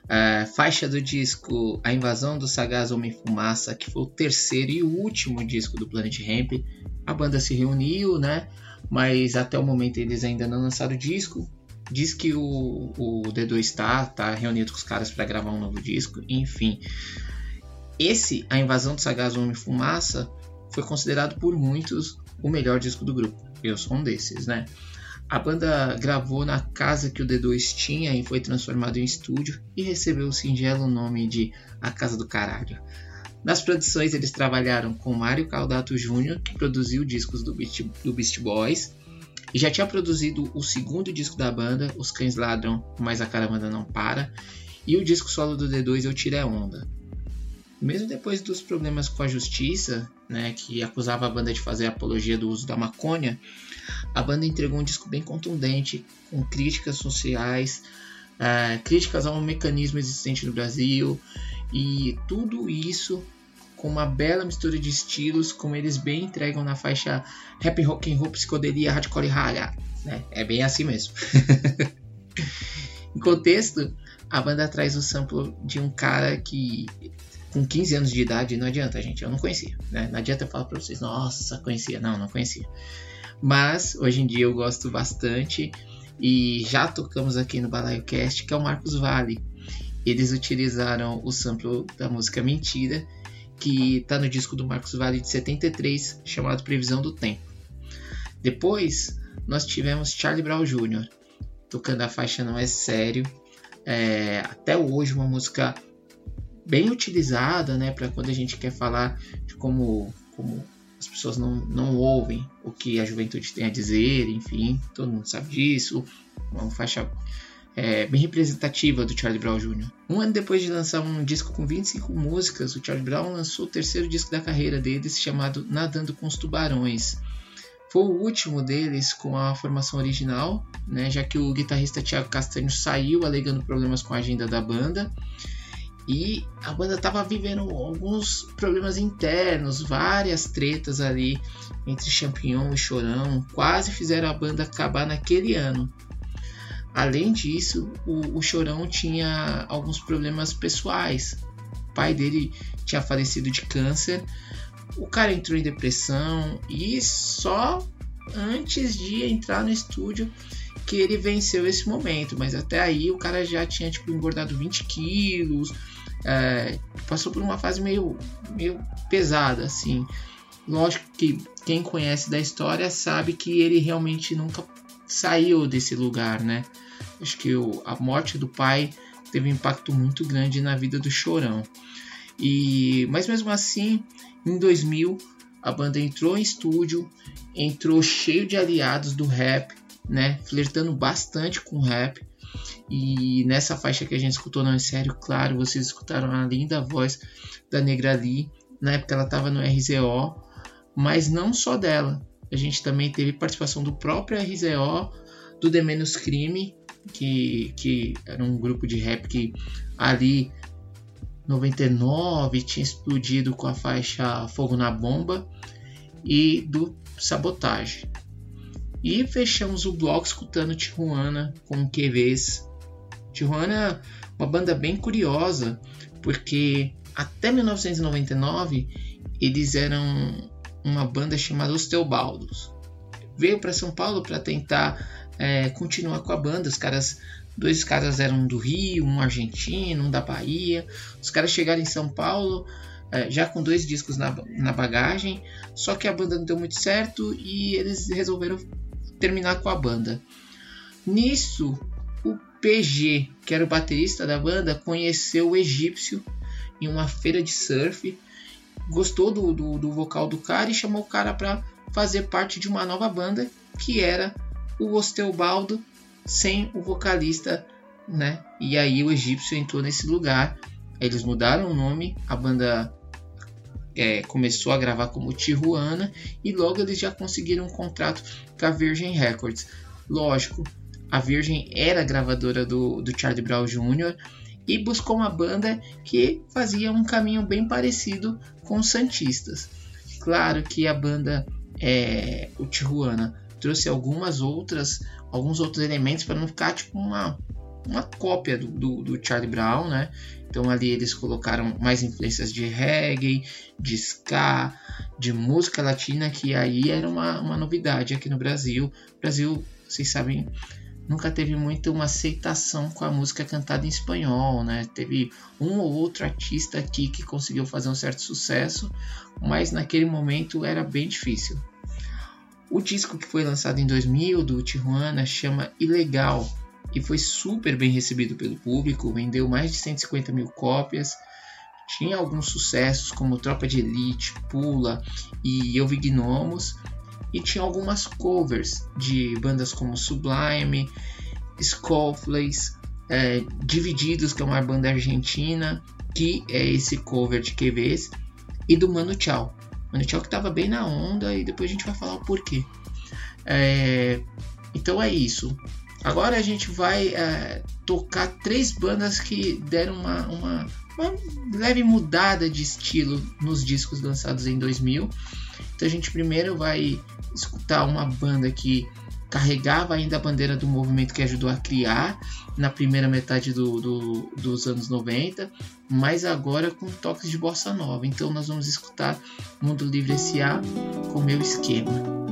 a faixa do disco A Invasão do Sagaz Homem Fumaça, que foi o terceiro e último disco do Planet Ramp. A banda se reuniu, né? Mas até o momento eles ainda não lançaram o disco. Diz que o, o D2 está tá reunido com os caras para gravar um novo disco, enfim. Esse, A Invasão do Sagaz Homem Fumaça, foi considerado por muitos o melhor disco do grupo. Eu sou um desses, né? A banda gravou na casa que o D2 tinha e foi transformado em estúdio e recebeu o singelo nome de A Casa do Caralho. Nas produções eles trabalharam com Mário Caldato Jr., que produziu discos do Beast, do Beast Boys, e já tinha produzido o segundo disco da banda, Os Cães Ladram, Mas a Caravana Não Para, e o disco solo do D2, Eu Tiro é Onda. Mesmo depois dos problemas com a justiça, né, que acusava a banda de fazer apologia do uso da maconha, a banda entregou um disco bem contundente, com críticas sociais, eh, críticas ao mecanismo existente no Brasil, e tudo isso com uma bela mistura de estilos, como eles bem entregam na faixa rap, rock and roll, psicodelia, hardcore e raga. Né? É bem assim mesmo. em contexto, a banda traz o sample de um cara que com 15 anos de idade, não adianta, gente, eu não conhecia. Né? Não adianta eu falar pra vocês, nossa, conhecia. Não, não conhecia. Mas hoje em dia eu gosto bastante e já tocamos aqui no Balaio Cast, que é o Marcos Vale. Eles utilizaram o sample da música Mentira, que está no disco do Marcos Vale de 73, chamado Previsão do Tempo. Depois nós tivemos Charlie Brown Jr. tocando a faixa Não É Sério. É, até hoje uma música bem utilizada, né, para quando a gente quer falar de como, como as pessoas não, não ouvem o que a juventude tem a dizer, enfim, todo mundo sabe disso. Uma faixa é, bem representativa do Charlie Brown Jr. Um ano depois de lançar um disco com 25 músicas, o Charlie Brown lançou o terceiro disco da carreira deles, chamado Nadando com os Tubarões. Foi o último deles com a formação original, né, já que o guitarrista Thiago Castanho saiu alegando problemas com a agenda da banda. E a banda estava vivendo alguns problemas internos, várias tretas ali entre Champignon e Chorão, quase fizeram a banda acabar naquele ano. Além disso, o, o Chorão tinha alguns problemas pessoais. O pai dele tinha falecido de câncer, o cara entrou em depressão e só antes de entrar no estúdio que ele venceu esse momento. Mas até aí o cara já tinha tipo, engordado 20 quilos, é, passou por uma fase meio, meio pesada assim. Lógico que quem conhece da história sabe que ele realmente nunca saiu desse lugar, né? Acho que o, a morte do pai teve um impacto muito grande na vida do Chorão. E, mas mesmo assim, em 2000, a banda entrou em estúdio, entrou cheio de aliados do rap, né? Flertando bastante com o rap. E nessa faixa que a gente escutou, não é sério, claro, vocês escutaram a linda voz da Negra Lee. Na época ela estava no RZO, mas não só dela. A gente também teve participação do próprio RZO, do The Menos Crime, que, que era um grupo de rap que ali 99 tinha explodido com a faixa Fogo na Bomba e do Sabotage. E fechamos o bloco escutando Tijuana com QVs. Tijuana, uma banda bem curiosa, porque até 1999 eles eram uma banda chamada Os Teobaldos. Veio para São Paulo para tentar é, continuar com a banda. Os caras, dois caras eram do Rio, um argentino, um da Bahia. Os caras chegaram em São Paulo é, já com dois discos na, na bagagem, só que a banda não deu muito certo e eles resolveram terminar com a banda. Nisso, PG, que era o baterista da banda, conheceu o egípcio em uma feira de surf, gostou do, do, do vocal do cara e chamou o cara para fazer parte de uma nova banda que era o Osteobaldo sem o vocalista, né? E aí o egípcio entrou nesse lugar. Eles mudaram o nome, a banda é, começou a gravar como Tijuana e logo eles já conseguiram um contrato com a Virgin Records. Lógico, a Virgin era gravadora do, do Charlie Brown Jr. e buscou uma banda que fazia um caminho bem parecido com os Santistas. Claro que a banda é, o Tijuana trouxe algumas outras alguns outros elementos para não ficar tipo uma, uma cópia do, do, do Charlie Brown, né? Então ali eles colocaram mais influências de reggae, de ska, de música latina, que aí era uma, uma novidade aqui no Brasil. O Brasil, vocês sabem, nunca teve muito uma aceitação com a música cantada em espanhol, né? Teve um ou outro artista aqui que conseguiu fazer um certo sucesso, mas naquele momento era bem difícil. O disco que foi lançado em 2000 do Tijuana chama Ilegal e foi super bem recebido pelo público, vendeu mais de 150 mil cópias. Tinha alguns sucessos como Tropa de Elite, Pula e Eu Vi Gnomos, e tinha algumas covers de bandas como Sublime, Skullflays, é, Divididos, que é uma banda argentina, que é esse cover de QVs, e do Mano Chao. Mano Chao que estava bem na onda e depois a gente vai falar o porquê. É, então é isso. Agora a gente vai é, tocar três bandas que deram uma, uma, uma, leve mudada de estilo nos discos lançados em 2000. Então a gente primeiro vai escutar uma banda que carregava ainda a bandeira do movimento que ajudou a criar na primeira metade do, do, dos anos 90, mas agora com toques de bossa nova. Então nós vamos escutar Mundo Livre S.A. com meu esquema.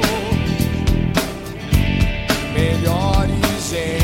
Melhores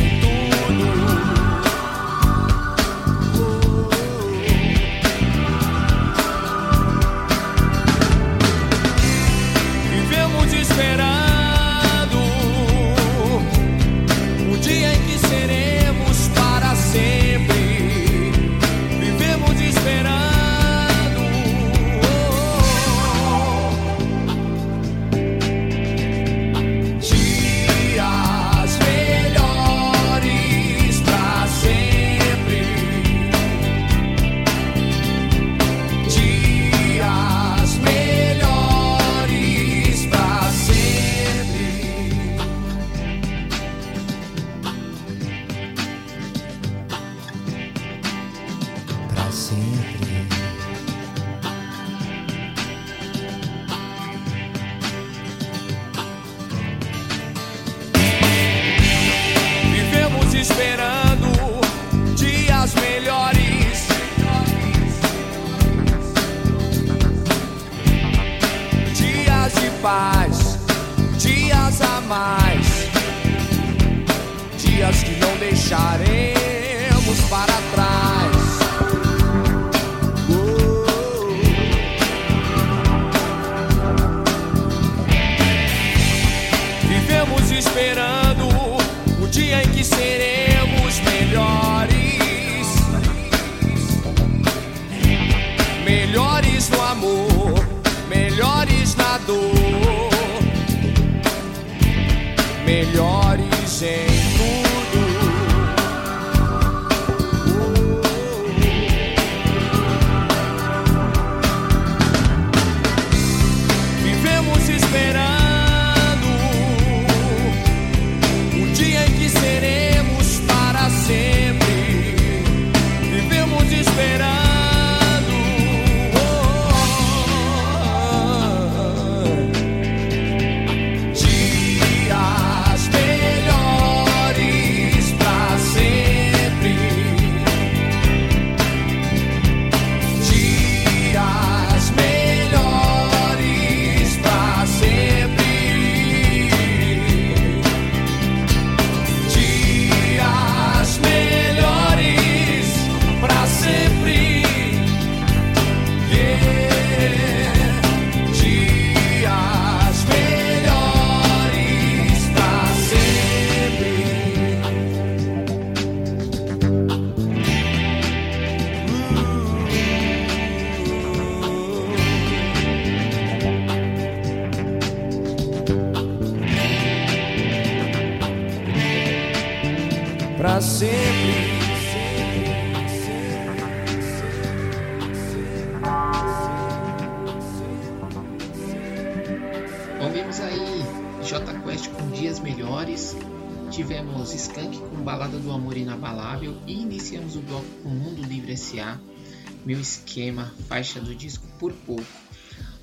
Meu Esquema, faixa do disco Por Pouco.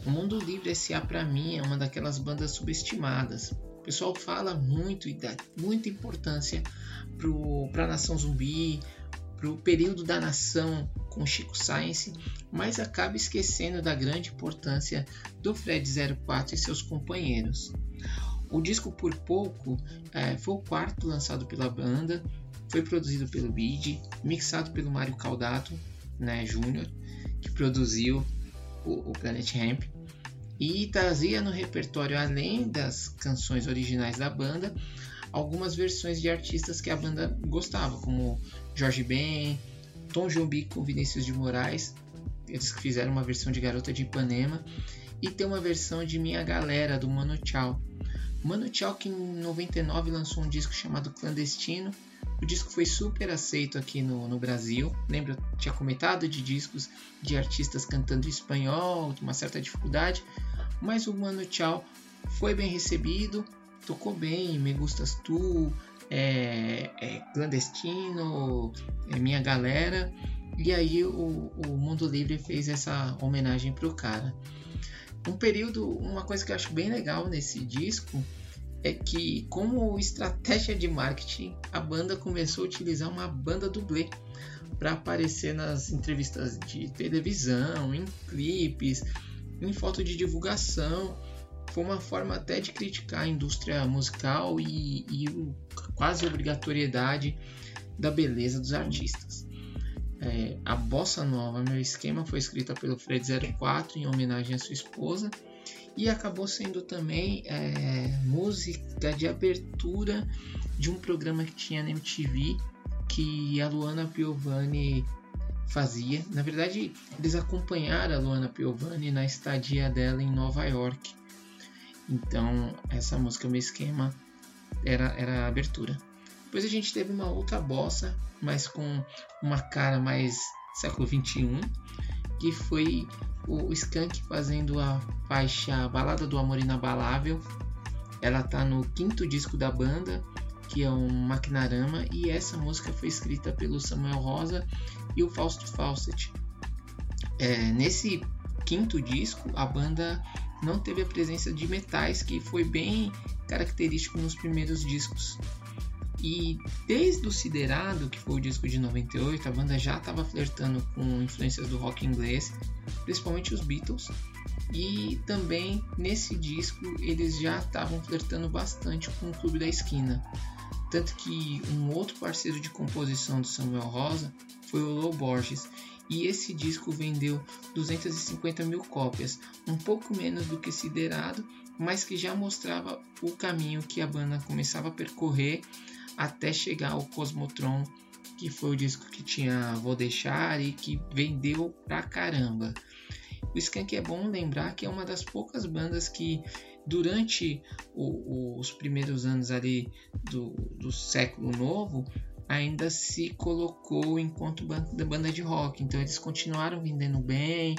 O Mundo Livre S.A. para mim é uma daquelas bandas subestimadas. O pessoal fala muito e dá muita importância para a Nação Zumbi, para o período da nação com Chico Science, mas acaba esquecendo da grande importância do Fred 04 e seus companheiros. O disco Por Pouco eh, foi o quarto lançado pela banda, foi produzido pelo Bid, mixado pelo Mário Caldato né, Júnior, que produziu o, o Planet Hemp, e trazia no repertório, além das canções originais da banda, algumas versões de artistas que a banda gostava, como Jorge Ben, Tom Jobim com Vinícius de Moraes, eles fizeram uma versão de Garota de Ipanema, e tem uma versão de Minha Galera, do Mano Chao. Mano Chao que em 99 lançou um disco chamado Clandestino, O disco foi super aceito aqui no, no Brasil. Lembra, tinha comentado de discos de artistas cantando espanhol, uma certa dificuldade, mas o Mano Tchau foi bem recebido, tocou bem, Me Gustas Tu, é, é Clandestino, é Minha Galera, e aí o, o Mundo Livre fez essa homenagem pro cara. Um período, uma coisa que eu acho bem legal nesse disco é que, como estratégia de marketing, a banda começou a utilizar uma banda dublê para aparecer nas entrevistas de televisão, em clipes, em foto de divulgação. Foi uma forma até de criticar a indústria musical e, e quase obrigatoriedade da beleza dos artistas. É, a Bossa Nova, meu esquema, foi escrita pelo Fred 04 em homenagem à sua esposa e acabou sendo também é, música de abertura de um programa que tinha na MTV que a Luana Piovani fazia. Na verdade, eles acompanharam a Luana Piovani na estadia dela em Nova York. Então, essa música, meu esquema, era, era a abertura. Depois a gente teve uma outra bossa, mas com uma cara mais século 21, que foi o Skank fazendo a faixa Balada do Amor Inabalável. Ela tá no quinto disco da banda, que é um Maquinarama, e essa música foi escrita pelo Samuel Rosa e o Fausto Fawcett. É, nesse quinto disco, a banda não teve a presença de metais, que foi bem característico nos primeiros discos. E desde o Siderado, que foi o disco de 98, a banda já estava flertando com influências do rock inglês, principalmente os Beatles. E também nesse disco eles já estavam flertando bastante com o Clube da Esquina. Tanto que um outro parceiro de composição do Samuel Rosa foi o Lou Borges. E esse disco vendeu 250 mil cópias, um pouco menos do que Siderado, mas que já mostrava o caminho que a banda começava a percorrer até chegar ao Cosmotron, que foi o disco que tinha Vou Deixar e que vendeu pra caramba. O Skank é bom lembrar que é uma das poucas bandas que durante o, os primeiros anos ali do, do século novo ainda se colocou enquanto banda, banda de rock. Então eles continuaram vendendo bem.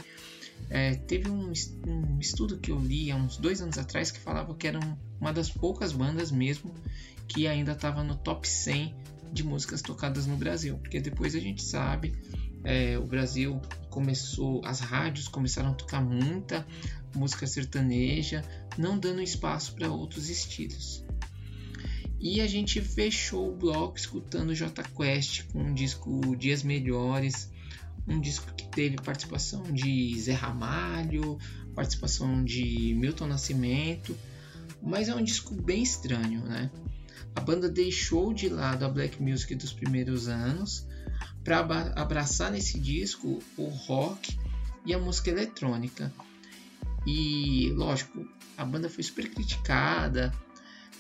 É, teve um, um, estudo que eu li há uns dois anos atrás que falava que eram uma das poucas bandas mesmo que ainda estava no top 100 de músicas tocadas no Brasil, porque depois a gente sabe é, o Brasil começou, as rádios começaram a tocar muita música sertaneja, não dando espaço para outros estilos. E a gente fechou o bloco escutando J Quest com um disco Dias Melhores, um disco que teve participação de Zé Ramalho, participação de Milton Nascimento, mas é um disco bem estranho, né? A banda deixou de lado a black music dos primeiros anos para abraçar nesse disco o rock e a música eletrônica. E lógico, a banda foi super criticada.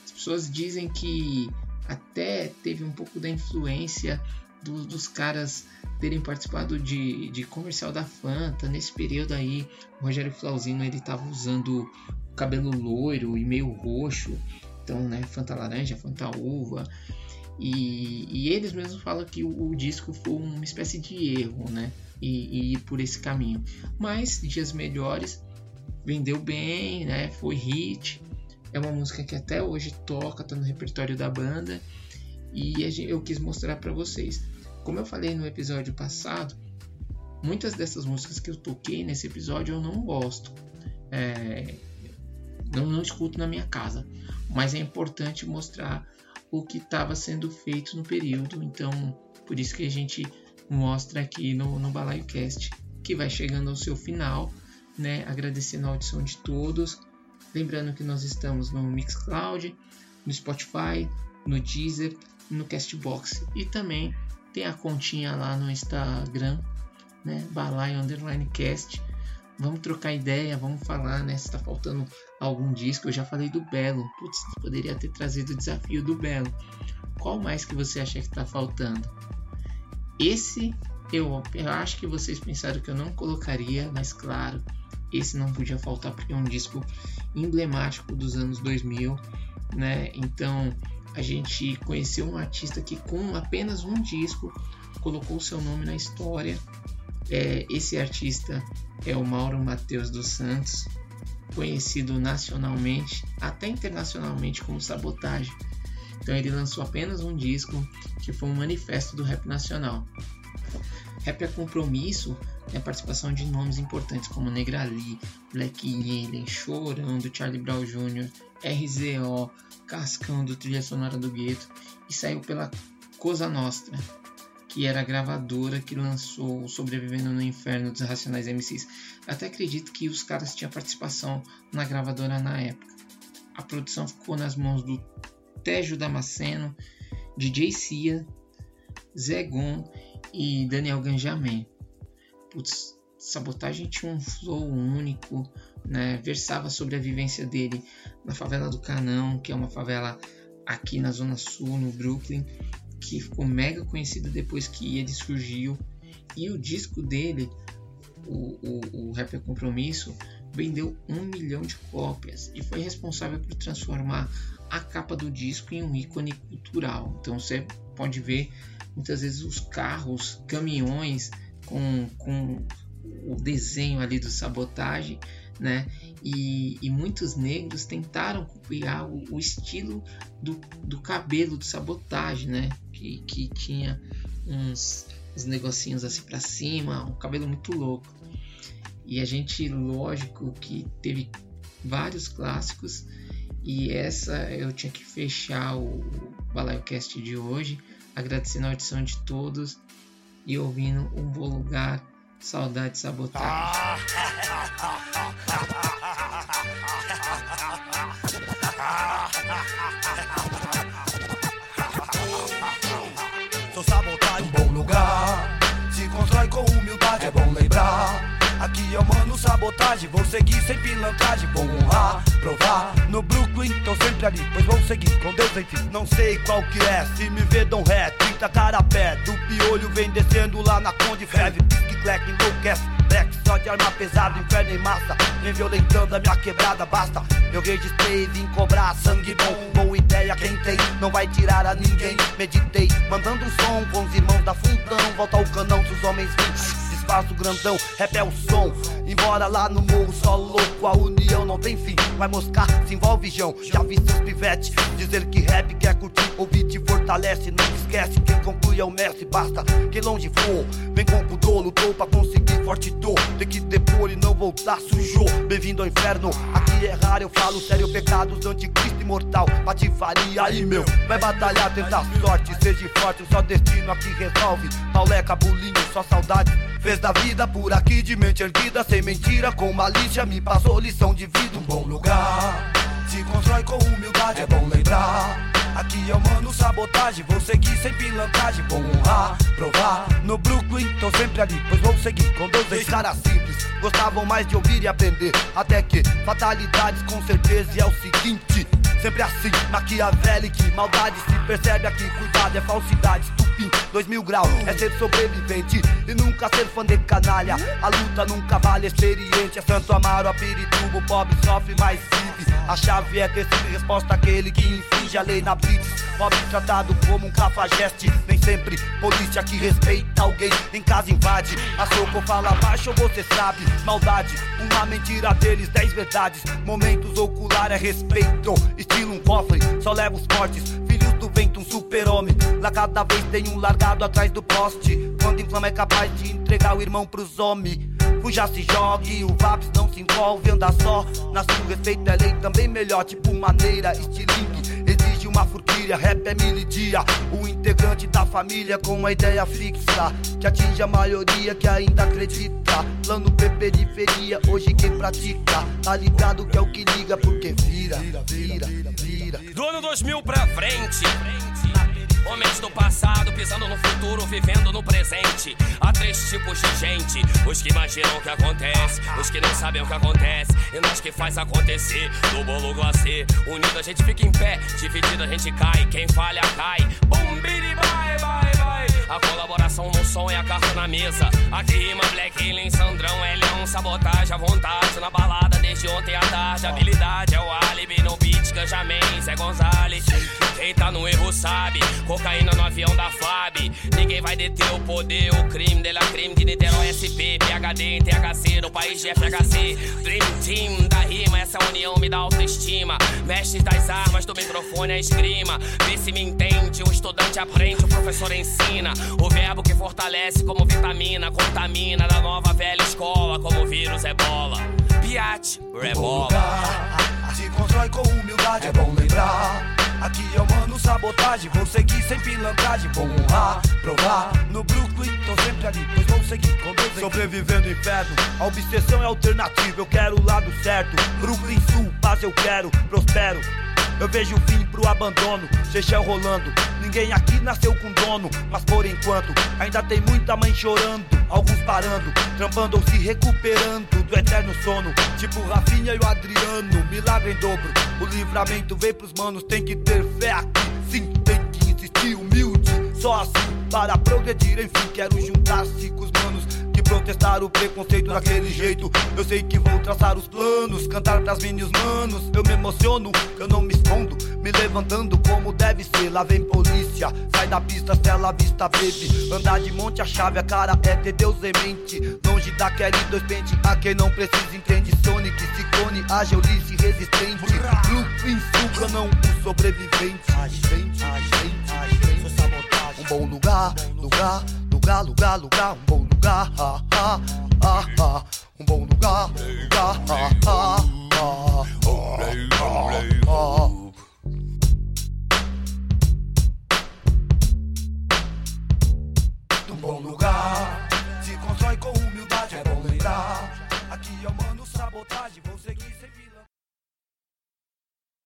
As pessoas dizem que até teve um pouco da influência do, dos caras terem participado de, de comercial da Fanta. Nesse período aí, o Rogério Flauzino ele estava usando cabelo loiro e meio roxo então, né, Fanta Laranja, Fanta Uva. E, e eles mesmos falam que o, o, disco foi uma espécie de erro, né? E, e por esse caminho. Mas Dias Melhores vendeu bem, né? Foi hit. É uma música que até hoje toca, tá no repertório da banda. E eu quis mostrar para vocês. Como eu falei no episódio passado, muitas dessas músicas que eu toquei nesse episódio eu não gosto. É, não, não escuto na minha casa mas é importante mostrar o que estava sendo feito no período. Então, por isso que a gente mostra aqui no, no que vai chegando ao seu final, né? Agradecendo a audição de todos. Lembrando que nós estamos no Mixcloud, no Spotify, no Deezer, no Castbox e também tem a continha lá no Instagram, né? Balaio Underline Cast Vamos trocar ideia, vamos falar, né? Se tá faltando algum disco. Eu já falei do Belo. Putz, poderia ter trazido o desafio do Belo. Qual mais que você acha que tá faltando? Esse eu, eu acho que vocês pensaram que eu não colocaria, mas claro, esse não podia faltar porque é um disco emblemático dos anos 2000, né? Então a gente conheceu um artista que com apenas um disco colocou seu nome na história. É, esse artista é o Mauro Mateus dos Santos, conhecido nacionalmente, até internacionalmente como Sabotagem. Então ele lançou apenas um disco que foi um manifesto do rap nacional. Rap é compromisso tem a participação de nomes importantes como Negrali, Black Alien, Chorão do Charlie Brown Jr., RZO, Cascão do Trilha Sonora do Gueto e saiu pela Cosa Nostra, que era a gravadora que lançou Sobrevivendo no Inferno dos Racionais MCs. Até acredito que os caras tinham participação na gravadora na época. A produção ficou nas mãos do Tejo Damasceno, DJ Cia, Zé Gon e Daniel Ganjamin putz, Sabotagem tinha um flow único, né? Versava sobre a vivência dele na favela do Canão, que é uma favela aqui na Zona Sul, no Brooklyn, que ficou mega conhecida depois que ele surgiu. E o disco dele, o, o, o Rapper Compromisso, vendeu um milhão de cópias e foi responsável por transformar a capa do disco em um ícone cultural. Então você pode ver muitas vezes os carros, caminhões com, com o desenho ali do sabotagem, né? E, e muitos negros tentaram copiar o, o, estilo do, do cabelo do sabotagem, né? Que, que tinha uns, uns negocinhos assim para cima, um cabelo muito louco. E a gente, lógico, que teve vários clássicos e essa eu tinha que fechar o BalaioCast de hoje, agradecendo a audição de todos e ouvindo um bom lugar, saudade sabotagem. sabotagem, vou seguir sem pilantragem, vou honrar, provar. No Brooklyn, tô sempre ali, pois vou seguir com Deus, enfim. Não sei qual que é, se me vê, dão ré, 30 cara pé. Do piolho vem descendo lá na Conde Feve, Pique, Cleck, enlouquece. Black, só de arma pesada, inferno em massa. Vem violentando a minha quebrada, basta. Eu registrei, vim cobrar sangue bom. Boa ideia, quem tem, não vai tirar a ninguém. Meditei, mandando um som com os irmãos da fundão. Volta ao canão dos homens vêm espaço grandão, rap é o som. Embora lá no morro só louco, a união não tem fim. Vai moscar, se envolve João. Já vi seus pivete dizer que rap quer curtir, ouvir te fortalece. Não esquece, quem conclui é o mestre, basta. Quem longe for, vem com pudor, lutou pra conseguir forte dor. Tem que depor e não voltar, sujou. Bem-vindo ao inferno, aqui é raro, eu falo sério. Pecados do anticristo imortal, patifaria aí, meu. Vai batalhar, tentar sorte, seja forte, o só destino aqui resolve. Pauleca, bulinho, só saudade. Fez da vida por aqui de mente erguida, sem mentira, com malícia, me passou lição de vida. Um bom lugar se constrói com humildade, é bom lembrar. Aqui eu mando sabotagem, vou seguir sem pilantragem, vou honrar, provar. No Brooklyn, tô sempre ali, pois vou seguir com Deus caras simples. Gostavam mais de ouvir e aprender, até que fatalidades com certeza. E é o seguinte, sempre assim, maquiavélico, maldade se percebe aqui, cuidado, é falsidade, estupim, dois mil graus, é ser sobrevivente e nunca ser fã de canalha. A luta nunca vale experiente, é Santo Amaro, a Pirituba, o pobre sofre, mais vive. A chave é ter sempre resposta àquele que infringe a lei na blitz. Pobre tratado como um cafajeste, nem sempre polícia que respeita alguém em casa invade. A soco fala baixo, você sabe, maldade, uma mentira deles, dez verdades. Momentos ocular é respeito, estilo um cofre, só leva os fortes. Vento, um super-homem. Lá cada vez tem um largado atrás do poste. Quando inflama é capaz de entregar o irmão pros homens. Fuja se jogue, o VAPS não se envolve, anda só. Na sua respeito é lei também melhor, tipo maneira, estilingue. Exige uma furquilha, rap é milidia. O integrante da família com uma ideia fixa. Que atinge a maioria que ainda acredita. Plano P periferia, hoje quem pratica. Tá ligado que é o que liga, porque vira, vira, vira. Do ano 2000 pra frente. Homens do passado pisando no futuro, vivendo no presente. Há três tipos de gente: os que imaginam o que acontece, os que não sabem o que acontece, e nós que faz acontecer. Do bolo glacê, unido a gente fica em pé, dividido a gente cai. Quem falha cai. Bum, biri, bye, bye, bye. A colaboração no som é a carta na mesa. Aqui rima Black Alien, Sandrão, L1, sabotagem à vontade. Na balada desde ontem à tarde, habilidade é o álibi no beat, Ganjamin, Zé Gonzalez. Quem tá no erro sabe, cocaína no avião da FAB. Ninguém vai deter o poder, o crime dela crime de Niterói SP, PHD em THC, no país de FHC. Dream Team da rima, essa união me dá autoestima. Mestres das armas, do microfone a esgrima. Vê se me entende, o estudante aprende, o professor ensina. O verbo que fortalece como vitamina, contamina da nova velha escola, como vírus é bola. Piate, rebola. Se constrói com humildade, é bom lembrar. Aqui é o mano sabotagem, vou seguir sem pilantragem, vou honrar, provar. No Brooklyn, tô sempre ali, pois vou seguir com Deus. Sobrevivendo inferno, a obsessão é alternativa, eu quero o lado certo. Brooklyn Sul, paz eu quero, prospero. Eu vejo o fim pro abandono, Chechel rolando. Ninguém aqui nasceu com dono, mas por enquanto ainda tem muita mãe chorando. Alguns parando, trampando ou se recuperando do eterno sono. Tipo Rafinha e o Adriano, milagre em dobro. O livramento vem pros manos, tem que ter fé aqui. Sim, tem que insistir humilde. Só assim para progredir, enfim, quero juntar-se com os manos protestaram o preconceito daquele jeito. Eu sei que vou traçar os planos, cantar pras minhas manos. Eu me emociono, eu não me escondo, me levantando como deve ser. Lá vem polícia, sai da pista, cela vista, baby. Andar de monte, a chave, a cara é ter Deus em mente. Longe da Kelly, dois pente, a quem não precisa entende. Sonic, Ciclone, Ageulice, resistente. Brooklyn, Suca, não o sobrevivente. Agente, agente, agente. Um bom lugar, lugar, lugar, lugar, lugar, um bom lugar. Ah, ah, ah, ah. Um bom lugar, lugar. Ah, ah, ah, ah, ah, ah.